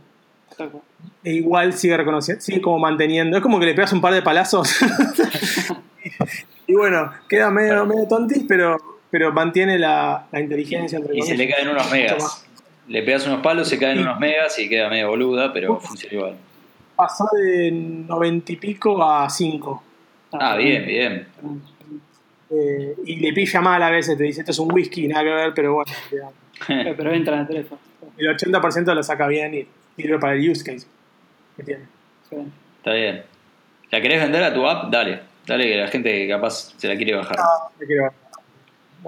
E igual sigue reconociendo, sigue como manteniendo. Es como que le pegas un par de palazos. y bueno, queda medio, medio tontis, pero, pero mantiene la, la inteligencia entre Y se le caen unos megas. Le pegas unos palos, se caen unos megas y queda medio boluda, pero funciona igual. Pasó de 90 y pico a 5. Ah, bien, bien. Eh, y le pilla mal a veces, te dice esto es un whisky, nada que ver, pero bueno. Pero entra en el teléfono. el 80% lo saca bien y sirve para el use case que tiene. Sí. Está bien. ¿La querés vender a tu app? Dale. Dale que la gente capaz se la quiere bajar. Me quiero ver.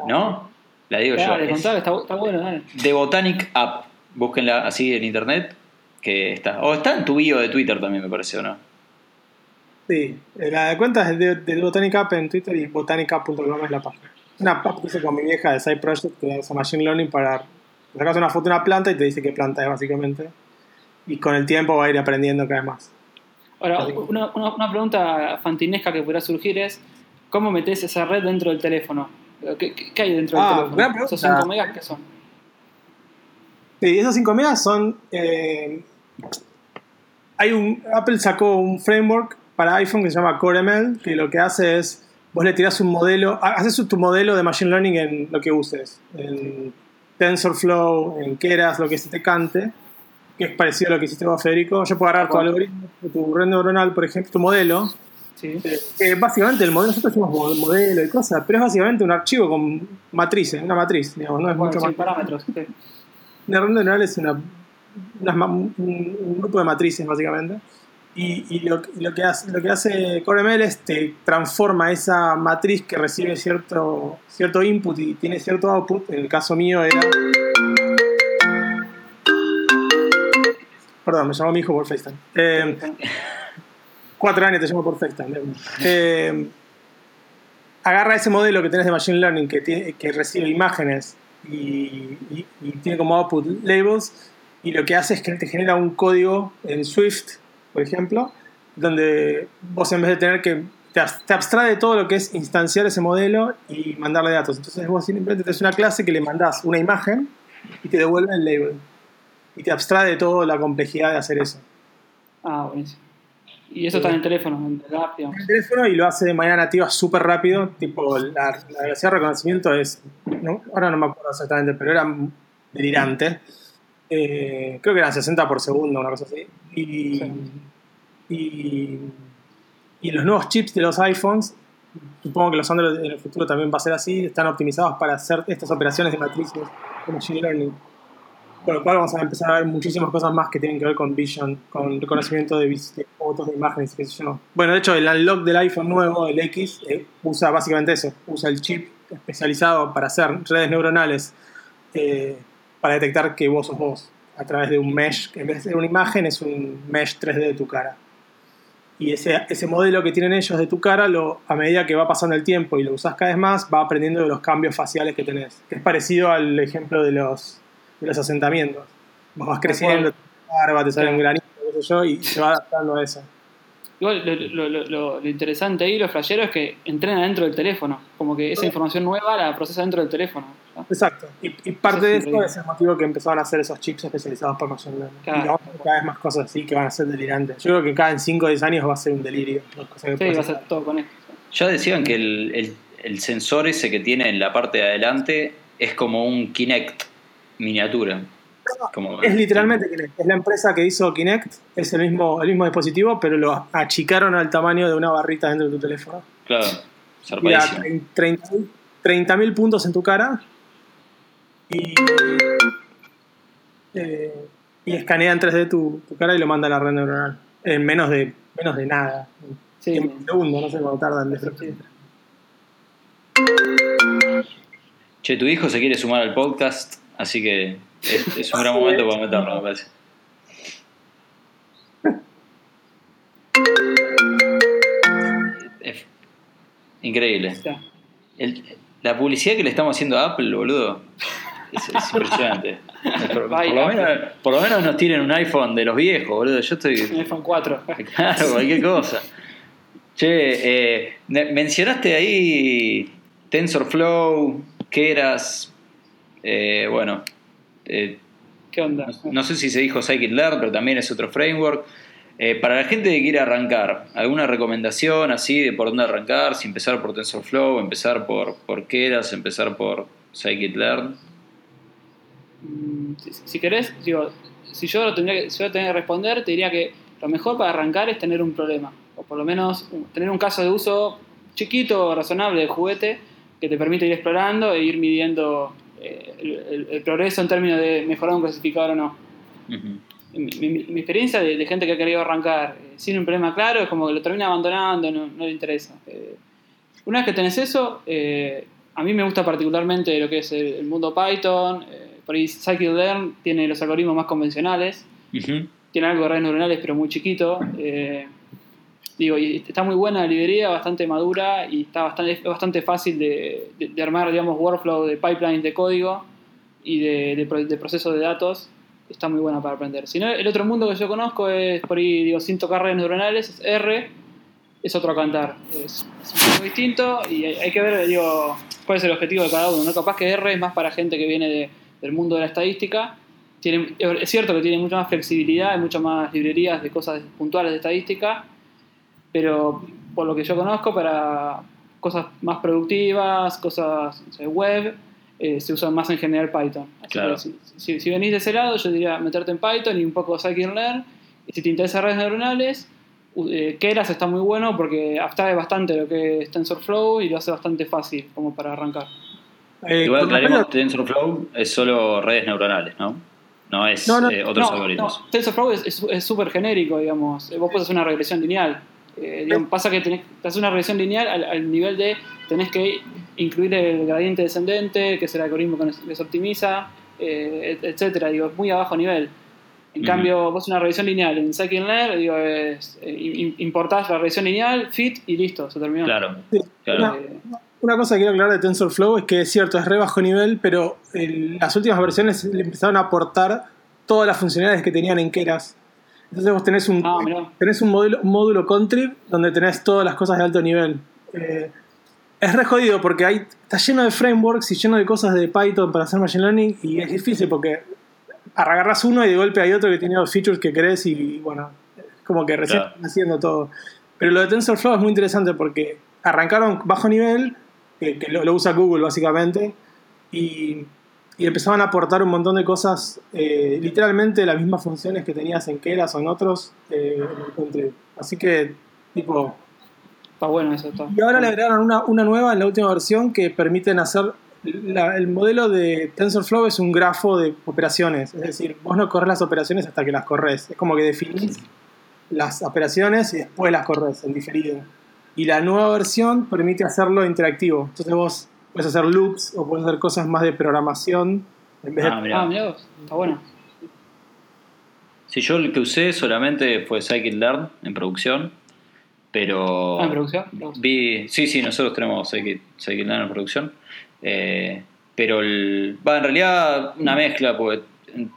¿No? La digo Dale, yo. contale, está, está bueno, dale. The Botanic App. Búsquenla así en internet. Que está. O está en tu bio de Twitter también, me pareció, ¿no? Sí, eh, la cuenta es de, de Botanic App en Twitter y botanicapp.com es la página. Una app que hice con mi vieja de Side Project que usa Machine Learning para sacas una foto de una planta y te dice qué planta es básicamente. Y con el tiempo va a ir aprendiendo cada vez más. Ahora, una, una, una pregunta fantinesca que podría surgir es: ¿cómo metes esa red dentro del teléfono? ¿Qué, qué- qué hay dentro del Ah, teléfono? buena pregunta. ¿Esos 5 megas qué son? Sí, esas 5 megas son. eh, hay un. Apple sacó un framework para iPhone que se llama CoreML, que lo que hace es. Vos le tirás un modelo. ha- Haces tu modelo de Machine Learning en lo que uses. En TensorFlow, en Keras, lo que se te cante. Que es parecido a lo que hiciste vos, Federico. Yo puedo agarrar tu algoritmo, tu red neuronal, por ejemplo, tu modelo. Sí. eh, Que básicamente el modelo, nosotros mo- modelo y cosas, pero es básicamente un archivo con matrices, una matriz, digamos, no es Bueno, mucho más. parámetros. sí. Una red neuronal es una, unas ma- un, grupo de matrices, básicamente. Y, y lo, y lo que hace, lo que hace CoreML es te transforma esa matriz que recibe cierto, cierto input y tiene cierto output. En el caso mío era. Perdón, me llamó mi hijo por FaceTime. Eh, cuatro años te llamo por FaceTime. Eh, agarra ese modelo que tenés de Machine Learning que, tiene- que recibe imágenes y, y- y tiene como output labels y lo que hace es que te genera un código en Swift, por ejemplo, donde vos en vez de tener que te, te abstrae de todo lo que es instanciar ese modelo y mandarle datos. Entonces vos simplemente tenés una clase que le mandás una imagen y te devuelve el label. Y te abstrae de toda la complejidad de hacer eso. Ah, buenísimo. Y eso está en el teléfono, en el app, digamos. el teléfono y lo hace de manera nativa súper rápido. Tipo, la, la velocidad de reconocimiento es. no- ahora no me acuerdo exactamente, pero era delirante. Eh, creo que eran 60 por segundo, una cosa así. Y, Sí. y, y los nuevos chips de los iPhones, supongo que los Android en el futuro también va a ser así, están optimizados para hacer estas operaciones de matrices de Machine Learning. Con lo cual vamos a empezar a ver muchísimas cosas más que tienen que ver con vision, con reconocimiento de, fotos, de imágenes, qué sé yo. Bueno, de hecho, el unlock del iPhone nuevo, el X, eh, usa básicamente eso. Usa el chip especializado para hacer redes neuronales eh, para detectar que vos sos vos a través de un mesh, que en vez de ser una imagen es un mesh 3D de tu cara. Y ese, ese modelo que tienen ellos de tu cara, a medida que va pasando el tiempo y lo usás cada vez más, va aprendiendo de los cambios faciales que tenés. Es parecido al ejemplo de los, de los asentamientos. Vos vas creciendo, tu barba, te salen granitos, qué sé yo, y se va adaptando a eso. Igual lo, lo- lo- interesante ahí, lo flashero, es que entrena dentro del teléfono. Como que esa información nueva la procesa dentro del teléfono. ¿no? Exacto. Y, y parte de es eso es el motivo que empezaron a hacer esos chips especializados por Machine Learning. Claro. Y vamos a ver cada vez más cosas así que van a ser delirantes. Yo creo que cada en 5 o 10 años va a ser un delirio. Sí, va a ser todo con esto. Ya decían que el, el- el sensor ese que tiene en la parte de adelante es como un Kinect miniatura. Como, Es literalmente Kinect. Es la empresa que hizo Kinect. Es el mismo, el mismo dispositivo, pero lo achicaron al tamaño de una barrita dentro de tu teléfono. Claro, Mira, zarpadísimo. 30.000 puntos en tu cara y, eh, y escanea en 3D tu, tu cara y lo manda a la red neuronal. En menos de, menos de nada. Sí, en un segundo, no sé cuánto tardan. de sí. Che, tu hijo se quiere sumar al podcast, así que es, es un gran momento para meterlo, me parece. Es increíble. El- la publicidad que le estamos haciendo a Apple, boludo, es, es impresionante. Por, lo menos, por lo menos nos tienen un iPhone de los viejos, boludo. Yo estoy. Un iPhone 4. Claro, cualquier cosa. Che, eh, mencionaste ahí TensorFlow, Keras, eh, bueno, eh, ¿Qué onda? no, no sé si se dijo Scikit-Learn, pero también es otro framework. Eh, para la gente que quiere arrancar, ¿alguna recomendación así de por dónde arrancar? Si empezar por TensorFlow, empezar por, por Keras, empezar por Scikit-Learn. Mm, si, si querés, digo, si yo lo tendría que, si yo lo tenía que responder, te diría que lo mejor para arrancar es tener un problema. O por lo menos tener un caso de uso chiquito, razonable de juguete, que te permite ir explorando e ir midiendo eh, el, el- progreso en términos de mejorar un clasificador o no. Ujú. Mi, mi- mi experiencia de, de gente que ha querido arrancar eh, sin un problema claro es como que lo termina abandonando, no, no le interesa. Eh, una vez que tenés eso, eh, a mí me gusta particularmente lo que es el, el mundo Python. por ahí Scikit-learn tiene los algoritmos más convencionales, Ujú. tiene algo de redes neuronales pero muy chiquito. Digo, y está muy buena la librería, bastante madura y está bastante, bastante fácil de, de- armar, digamos, workflow de pipelines de código y de, de pro- de proceso de datos. Está muy buena para aprender. Si no, el otro mundo que yo conozco es por ahí, digo, sin tocar redes neuronales, es R, es otro cantar. Es, es distinto y hay, que ver, digo, cuál es el objetivo de cada uno. ¿no? Capaz que R es más para gente que viene de- del mundo de la estadística. Tiene, es cierto que tiene mucha más flexibilidad, hay muchas más librerías de cosas puntuales de estadística, pero por lo que yo conozco, para cosas más productivas, cosas web, eh, se usa más en general Python. Así Claro. que si, si- si venís de ese lado, yo diría meterte en Python y un poco scikit-learn. Y si te interesan redes neuronales, eh, Keras está muy bueno porque abstrae bastante lo que es TensorFlow y lo hace bastante fácil como para arrancar. Eh, Igual aclaremos, TensorFlow es solo redes neuronales, ¿no? No es No, no, eh, otros no, algoritmos. no, TensorFlow es- súper genérico, digamos. Vos podés hacer una regresión lineal. Eh, digamos, pasa que tenés que hacer una regresión lineal al, al nivel de tenés que incluir el gradiente descendente, que es el algoritmo que les optimiza, eh, et- etcétera. Digo, es muy a bajo nivel. En cambio, vos una regresión lineal en scikit-learn, digo, es, eh, im- importás la regresión lineal, fit y listo, se terminó. Claro, Sí, claro. una- Eh, Una cosa que quiero aclarar de TensorFlow es que es cierto, es re bajo nivel, pero en las últimas versiones le empezaron a aportar todas las funcionalidades que tenían en Keras. Entonces vos tenés un, Ah, tenés un módulo, un módulo contrib donde tenés todas las cosas de alto nivel. Eh, es re jodido porque hay, está lleno de frameworks y lleno de cosas de Python para hacer Machine Learning y es difícil porque agarras uno y de golpe hay otro que tiene los features que querés y bueno, como que recién Claro. haciendo todo. Pero lo de TensorFlow es muy interesante porque arrancaron bajo nivel, que, que lo, lo usa Google básicamente, y, y empezaban a aportar un montón de cosas, eh, literalmente las mismas funciones que tenías en Keras o en otros, eh. Así que, tipo, Está bueno eso. Está. y ahora le agregaron una, una nueva en la última versión que permiten hacer. la- el modelo de TensorFlow es un grafo de operaciones. Es decir, vos no corres las operaciones hasta que las corres. Es como que definís las operaciones y después las corres en diferido. Y la nueva versión permite hacerlo interactivo. Entonces vos puedes hacer loops o puedes hacer cosas más de programación. En vez de- Ah, mirá. Ah, mirá vos, está bueno. Sí, yo el que usé solamente fue Scikit-learn en producción, pero Ah, en producción. vi, sí, sí, nosotros tenemos Scikit- Scikit-learn en producción, eh, pero el, va, en realidad una mezcla, porque el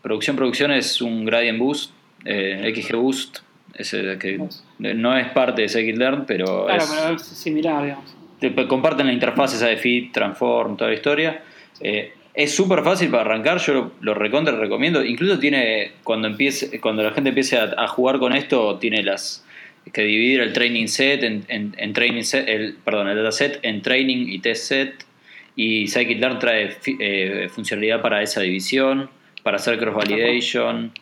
producción producción es un gradient boost, eh, XG boost, ese que no es parte de Scikit-learn, pero Claro, es, pero es similar, digamos. Te- comparten la interfaz esa de fit, transform, toda la historia. Eh, es súper fácil para arrancar, yo lo, lo recontra recomiendo. Incluso tiene, cuando empiece, cuando la gente empiece a, a jugar con esto, tiene las que dividir el training set en, en- en training set, el, perdón, el dataset en training y test set. Y Scikit-learn trae eh, funcionalidad para esa división, para hacer cross validation,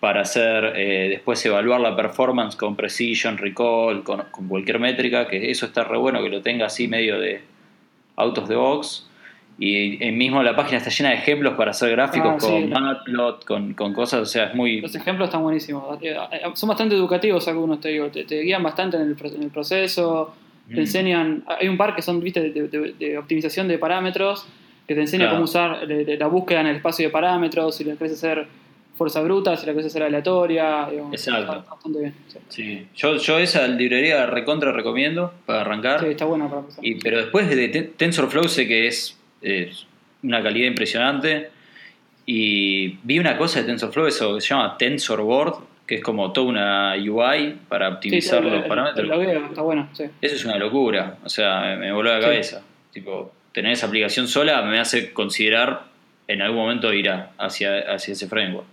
para hacer eh, después evaluar la performance con precision, recall, con, con cualquier métrica, que eso está re bueno que lo tenga así medio de out of the box. Y eh, mismo la página está llena de ejemplos para hacer gráficos Ah, sí, con la- Matplot, con, con cosas, o sea, es muy... Los ejemplos están buenísimos. Eh, eh, Son bastante educativos algunos, te digo. Te, te guían bastante en el, en el proceso. Te Mm. enseñan. Hay un par que son, viste, de, de- de optimización de parámetros. Que te enseña Claro. cómo usar la búsqueda en el espacio de parámetros. Si la querés hacer fuerza bruta, si la querés hacer aleatoria. digamos. Exacto. Bastante bien. Sí, Sí. Yo, yo esa librería recontra recomiendo para arrancar. Sí, está buena para empezar. Y, pero después de Te- TensorFlow sé que es, es una calidad impresionante. Y vi una cosa de TensorFlow, eso que se llama TensorBoard, que es como toda una UI para optimizar los el- parámetros. el está bueno, sí. Eso es una locura. O sea, me, voló la cabeza. Tipo, tener esa aplicación sola me hace considerar en algún momento ir a- hacia, hacia ese framework.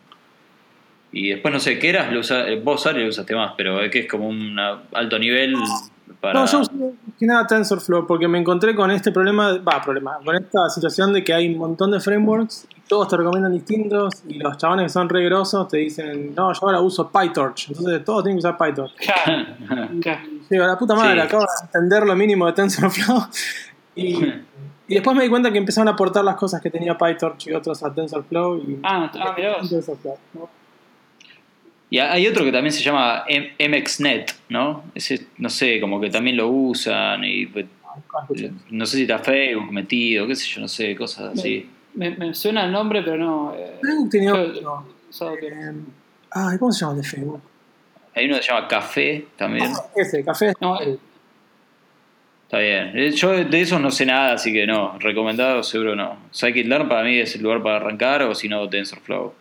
Y después no sé, ¿qué eras? Lo usa- eh, vos Ale lo usaste más, pero es que es como un alto nivel para. No, yo usé que nada TensorFlow porque me encontré con este problema, va, problema, con esta situación de que hay un montón de frameworks y todos te recomiendan distintos y los chabones que son re grosos te dicen, no, yo ahora uso PyTorch, entonces todos tienen que usar PyTorch. Claro. Digo, la puta madre, Sí. acabo de entender lo mínimo de TensorFlow y, Y después me di cuenta que empezaron a aportar las cosas que tenía PyTorch y otros a TensorFlow. Y Ah, ah, mirá. TensorFlow, ¿no? Y hay otro que también se llama M- MXNet, ¿no? Ese, no sé, como que también lo usan y pues, Ah, no sé si está Facebook metido, qué sé yo, no sé, cosas así. Me, me suena el nombre, pero no. Eh, Facebook tenía otro. usado que- Ay, ¿cómo se llama el de Facebook? Hay uno que se llama Café también. Ah, ese, Café. No, Está bien. Eh, Yo de esos no sé nada, así que no. Recomendado seguro no. Scikit-learn para mí es el lugar para arrancar o si no TensorFlow.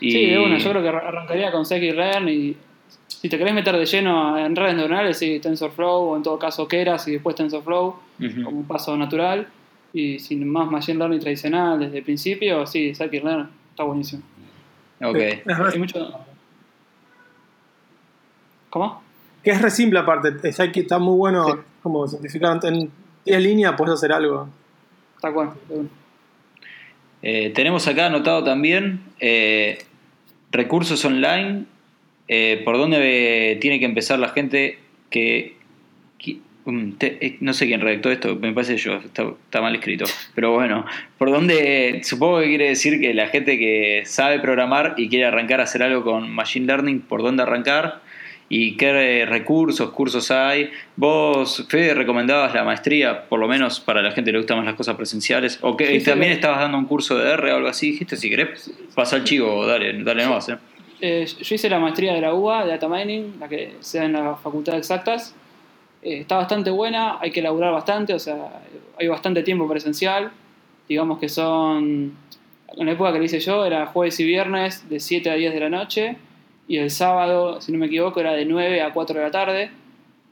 Y- Sí, de una, yo creo que arran- arrancaría con Scikit-learn y si te querés meter de lleno en redes neuronales, sí, TensorFlow o en todo caso Keras y después TensorFlow como un paso natural y sin más Machine Learning tradicional desde el principio, sí, Scikit-learn está buenísimo. Ok. Hay mucho... ¿Cómo? Que es re simple aparte. Que está muy bueno Sí. como simplificar. En 10 líneas puedes hacer algo. Está bueno. Eh, tenemos acá anotado también eh, recursos online. eh, por dónde tiene que empezar la gente que. te- eh, no sé quién redactó esto, me parece yo, está, está mal escrito. Pero bueno, por dónde. Supongo que quiere decir que la gente que sabe programar y quiere arrancar a hacer algo con Machine Learning, por dónde arrancar y qué recursos, cursos hay. Vos, Fede, recomendabas la maestría, por lo menos para la gente que le gustan más las cosas presenciales. O que Sí, también estabas dando un curso de R o algo así, dijiste, si querés, pasa el chivo, dale, dale nomás. Eh. Eh, yo hice la maestría de la UBA, de Data Mining, la que se da en la Facultad de Exactas. Eh, está bastante buena, hay que laburar bastante, o sea, hay bastante tiempo presencial. Digamos que son. En la época que lo hice yo era jueves y viernes de 7 a 10 de la noche. Y el sábado, si no me equivoco, era de 9 a 4 de la tarde.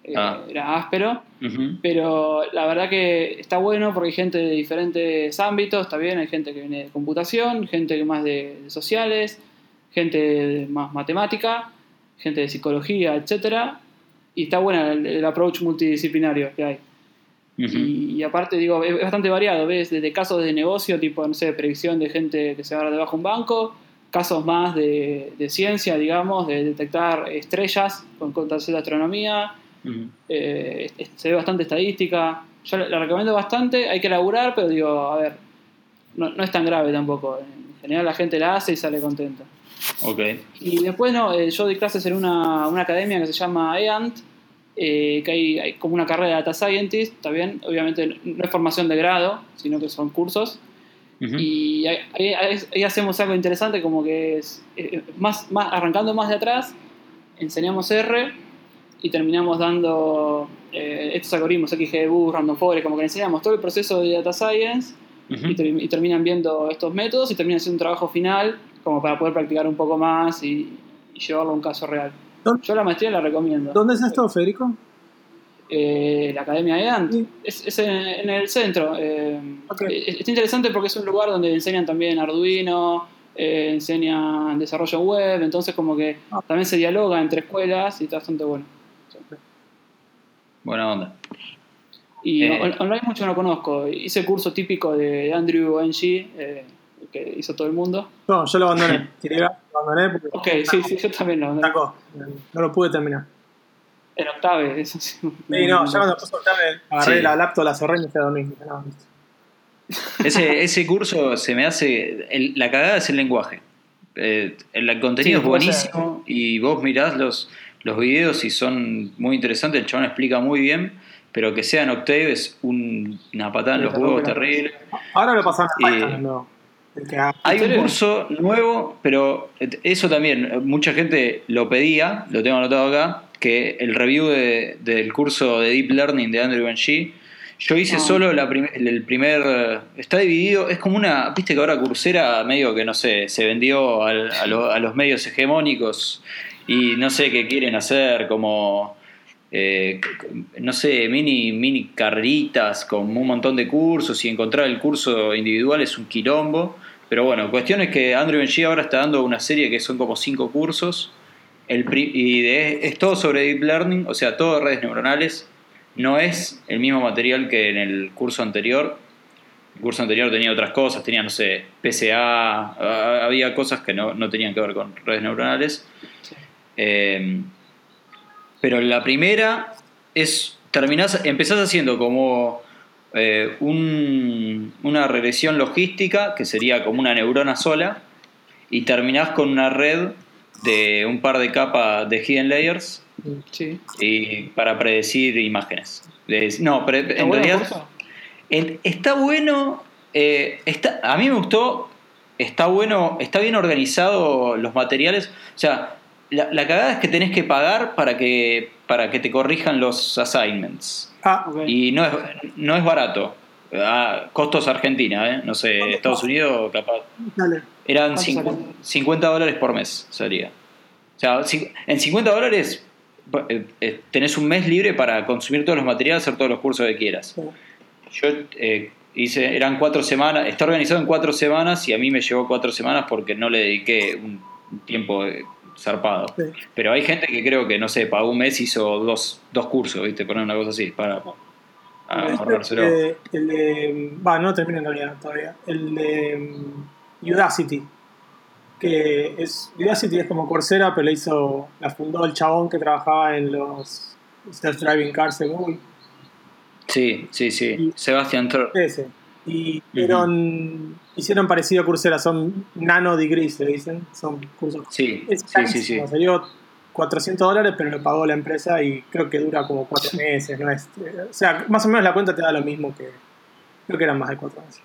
Eh, Ah. Era áspero. Pero la verdad que está bueno porque hay gente de diferentes ámbitos, está bien, hay gente que viene de computación, gente más de, de sociales, gente de más matemática, gente de psicología, etcétera Y está buena el, el approach multidisciplinario que hay. Y, y aparte, digo, es bastante variado, ves desde casos de negocio, tipo, no sé, predicción de gente que se va a dar debajo de un banco, casos más de, de ciencia, digamos, de detectar estrellas con contación de astronomía, eh, es- se ve bastante estadística. Yo la, la recomiendo bastante, hay que laburar, pero digo, a ver, no, no es tan grave tampoco. En general la gente la hace y sale contenta. Ok. Y después, no, eh, yo doy clases en una, una academia que se llama EANT, eh, que hay, hay como una carrera de Data Scientist, bien, obviamente no es formación de grado, sino que son cursos. Y ahí, ahí- ahí- ahí hacemos algo interesante como que es eh, más, más arrancando más de atrás, enseñamos R y terminamos dando eh, estos algoritmos XGBoost, Random Forest, como que le enseñamos todo el proceso de Data Science y, ter- y terminan viendo estos métodos y terminan haciendo un trabajo final como para poder practicar un poco más y, y llevarlo a un caso real. ¿Dónde- Yo la maestría la recomiendo. ¿Dónde es esto, Federico? Eh, la Academia EANT. Sí. Es, es en, en el centro. eh, Ok. es- Está interesante porque es un lugar donde enseñan también Arduino, eh, enseñan desarrollo web, entonces como que Ah. también se dialoga entre escuelas y está bastante bueno. Buena onda. Y Eh. on- online mucho no conozco. Hice el curso típico de Andrew Ng, eh, que hizo todo el mundo. No, yo lo abandoné. Tiré, lo abandoné porque Ok, sí, sí, yo también lo sacó. No lo pude terminar. En octave, eso sí. Sí, no, ya cuando puse octave, agarré Sí. la laptop, la cerré y me fui a dormir. Dije, no, listo. Ese, ese curso se me hace. el- la cagada es el lenguaje. Eh, el contenido Sí, es buenísimo y vos mirás los, los videos y son muy interesantes. El chabón explica muy bien, pero que sea en Octave es un- una patada en los huevos terrible. Ahora lo a Python, no. Que haga- Hay un curso nuevo, pero eso también, eh, mucha gente lo pedía, lo tengo anotado acá, que el review de- del curso de Deep Learning de Andrew Ng, yo hice solo la prim- el primer, está dividido, es como una, viste que ahora Coursera medio que no sé, se vendió al- a, lo- a los medios hegemónicos y no sé qué quieren hacer, como... eh, no sé, mini, mini carreritas con un montón de cursos y encontrar el curso individual es un quilombo. Pero bueno, cuestión es que Andrew Ng ahora está dando una serie que son como cinco cursos el y de- es todo sobre Deep Learning, o sea, todo de redes neuronales. No es el mismo material que en el curso anterior. El curso anterior tenía otras cosas, tenía, no sé, PCA, ah, había cosas que no, no tenían que ver con redes neuronales. Eh, pero la primera es, terminás, empezás haciendo como eh, un- una regresión logística, que sería como una neurona sola, y terminás con una red de un par de capas de hidden layers Sí. y para predecir imágenes. No, pero ¿Está en realidad el- está bueno. eh, está, a mí me gustó. Está bueno, está bien organizado los materiales. O sea, la, la cagada es que tenés que pagar para que, para que te corrijan los assignments. Ah. Y no es, no es barato. Ah, costos Argentina, ¿eh? No sé, Estados Unidos capaz. dale. Eran ¿Cuánto cincu- sale? 50 dólares por mes, sería. O sea, en 50 dólares eh, eh, tenés un mes libre para consumir todos los materiales, hacer todos los cursos que quieras. Sí. Yo eh, hice, eran cuatro semanas, está organizado en cuatro semanas y a mí me llevó cuatro semanas porque no le dediqué un tiempo eh, zarpado. Sí. Pero hay gente que creo que, no sé, pagó un mes, hizo dos, dos cursos, ¿viste? Poner una cosa así, para a ahorrárselo. Eh, el de. Va, no termino en realidad todavía. El de. mm, Udacity. Que es. Udacity es como Coursera, pero la hizo. La fundó el chabón que trabajaba en los self-driving cars de Google. Sí, sí, sí. Y- Sebastián Thor. Ese. Y hicieron, hicieron parecido a Coursera, son nano degrees, le dicen. Son cursos. Sí, Es sí, sí, sí. Salió 400 dólares, pero lo pagó la empresa y creo que dura como 4 meses. ¿no? Es- eh, o sea, más o menos la cuenta te da lo mismo que. Creo que eran más de 4 meses.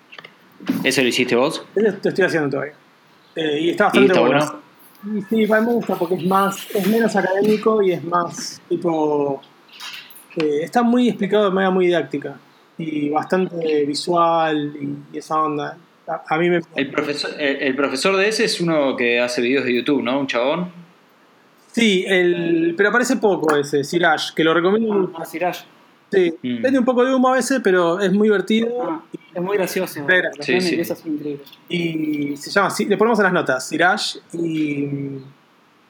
¿Ese lo hiciste vos? Eso lo estoy haciendo todavía. Eh, y está ¿Y bastante está bueno. sí, me gusta porque es más, es menos académico y es más tipo. eh, está muy explicado de manera muy didáctica y bastante visual y, y esa onda. A, a mí me. El profesor, el, el profesor de ese es uno que hace videos de YouTube, ¿no? Un chabón. Sí, el, pero aparece poco ese, Siraj, que lo recomiendo. Ah, Siraj. Sí, Mm. vende un poco de humo a veces, pero es muy divertido. Ah, es muy gracioso. Sí, sí, son increíbles. Y se llama, sí, le ponemos en las notas, Siraj. Y,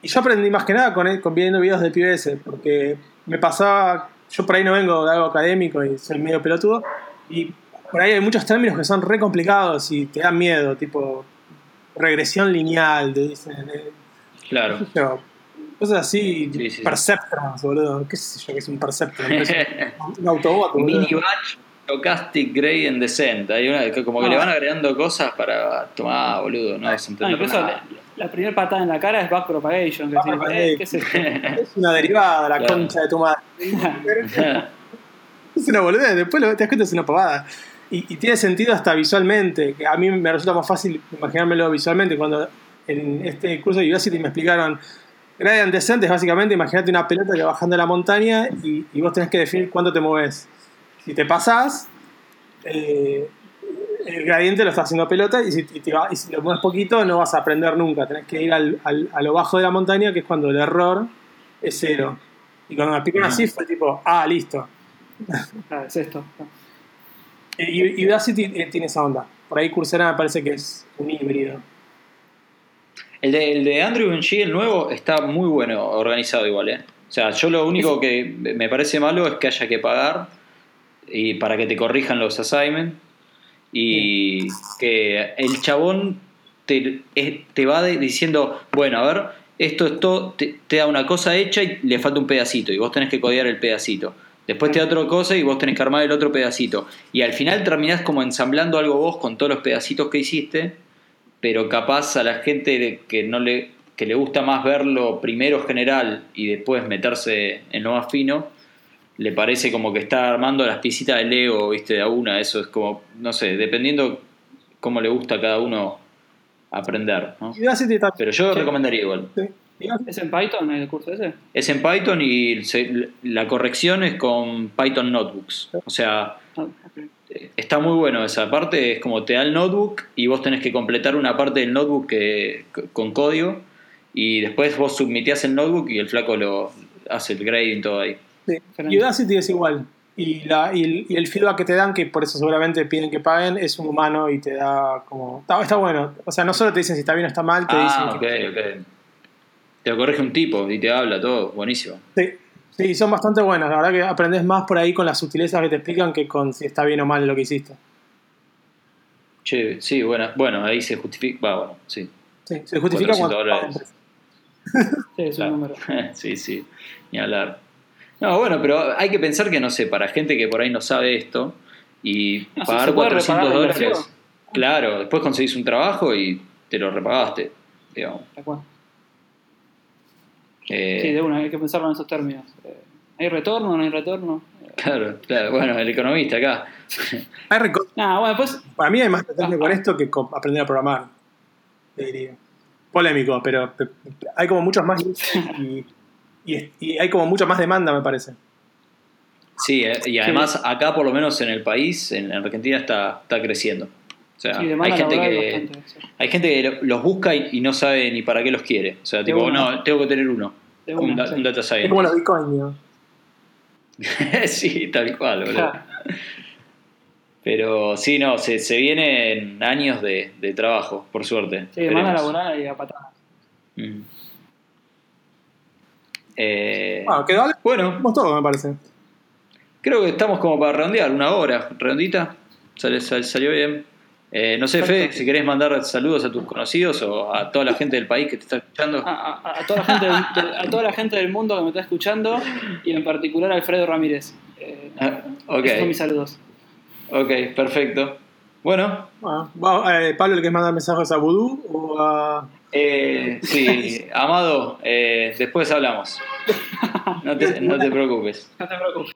y yo aprendí más que nada con, él- con viendo videos de PBS, porque me pasaba, yo por ahí no vengo de algo académico y soy medio pelotudo, y por ahí hay muchos términos que son re complicados y te dan miedo, tipo regresión lineal, te dicen. eh, Claro. Cosas así, Sí, sí. perceptrons, boludo. ¿Qué sé yo que es un perceptron? Un autobot, boludo. Mini batch Stochastic Gradient Descent. Hay una que como que Ah. le van agregando cosas para tomar, boludo, no vas a No, entender incluso nada. la, la primera patada en la cara es back propagation. Que Back propagation. eh, ¿Qué es esto? Es una derivada, la Claro. concha de tu madre. Es una boludez, después lo, te das cuenta es una pavada. Y, y tiene sentido hasta visualmente, que a mí me resulta más fácil imaginármelo visualmente. Cuando en este curso de Udacity me explicaron Gradient Descent es básicamente, imagínate una pelota que va bajando la montaña y, y vos tenés que definir cuánto te mueves. Si te pasás, eh, el gradiente lo está haciendo pelota y si, y te va- y si lo mueves poquito no vas a aprender nunca. Tenés que ir al- al- a lo bajo de la montaña, que es cuando el error es cero. Y cuando me explicaron Ajá. así fue tipo, ah, listo. Ah, es esto. Y, y Udacity eh, tiene esa onda. Por ahí Coursera me parece que es un híbrido. El de, el de Andrew Ng, el nuevo, está muy bueno organizado igual, ¿eh? O sea, yo lo único que me parece malo es que haya que pagar y para que te corrijan los assignments y que el chabón te, te va de- diciendo, bueno, a ver, esto es todo, te, te da una cosa hecha y le falta un pedacito y vos tenés que codear el pedacito. Después te da otra cosa y vos tenés que armar el otro pedacito. Y al final terminás como ensamblando algo vos con todos los pedacitos que hiciste pero capaz a la gente que no le que le gusta más verlo primero general y después meterse en lo más fino le parece como que está armando las piecitas de Lego viste de a una eso es como no sé dependiendo cómo le gusta a cada uno aprender pero yo recomendaría igual sí. ¿Es en Python el curso ese? es en Python y se- la corrección es con Python Notebooks o sea Ah. Está muy bueno esa parte, es como te da el notebook y vos tenés que completar una parte del notebook que, con código y después vos submiteás el notebook y el flaco lo hace el grading todo ahí. sí. Y Udacity es igual. Y, la, y, el, y el feedback que te dan, que por eso seguramente piden que paguen, es un humano y te da como. Está, está bueno. O sea, no solo te dicen si está bien o está mal, te Ah, ok, dicen. ok. Te lo corrige un tipo y te habla todo, buenísimo. Sí, sí, son bastante buenas. La verdad que aprendes más por ahí con las sutilezas que te explican que con si está bien o mal lo que hiciste. Che, sí, bueno, bueno, ahí se justifica, va, bueno, sí. Sí, se justifica 400 cuando. dólares. Sí, es un número. sí, sí, ni hablar. No, bueno, pero hay que pensar que, no sé, para gente que por ahí no sabe esto, y No, si pagar puede 400 reparar la dólares. Claro, después conseguís un trabajo y te lo repagaste. Digamos. Tal cual. Eh, Sí, de una, hay que pensarlo en esos términos. Eh, ¿Hay retorno o no hay retorno? Eh, Claro, claro. Bueno, el economista acá. Hay bueno, pues Para mí hay más retorno Ah, con ah. esto que con aprender a programar. te diría. Polémico, pero pe- hay como muchos más y, y- y hay como mucha más demanda, me parece. Sí, y además acá por lo menos en el país, en Argentina está, está creciendo. O sea, sí, hay gente que bastante. sí. hay gente que lo- los busca y, y no sabe ni para qué los quiere. O sea, tipo, no, tengo que tener uno. De un, da- sí. un data Es como los bitcoins, ¿no? sí, tal cual, boludo. Ja, Pero sí, no, se, se vienen años de, de trabajo, por suerte. Sí, demanda laboral y a patadas. Mm. Eh, Bueno, quedó algo. bueno, todo, me parece. creo que estamos como para redondear, una hora, redondita. Sale- sal- salió bien. Eh, no sé, Fede, Perfecto. si querés mandar saludos a tus conocidos o a toda la gente del país que te está escuchando. A, a- a toda la gente del, a toda la gente del mundo que me está escuchando y en particular a Alfredo Ramírez. Eh, Ah, Esos son mis saludos. ok, perfecto. Bueno, Bueno, va- eh, Pablo, ¿le querés mandar mensajes a Voodoo o a.? eh, sí, Amado, eh, después hablamos. No te, no te preocupes. No te preocupes.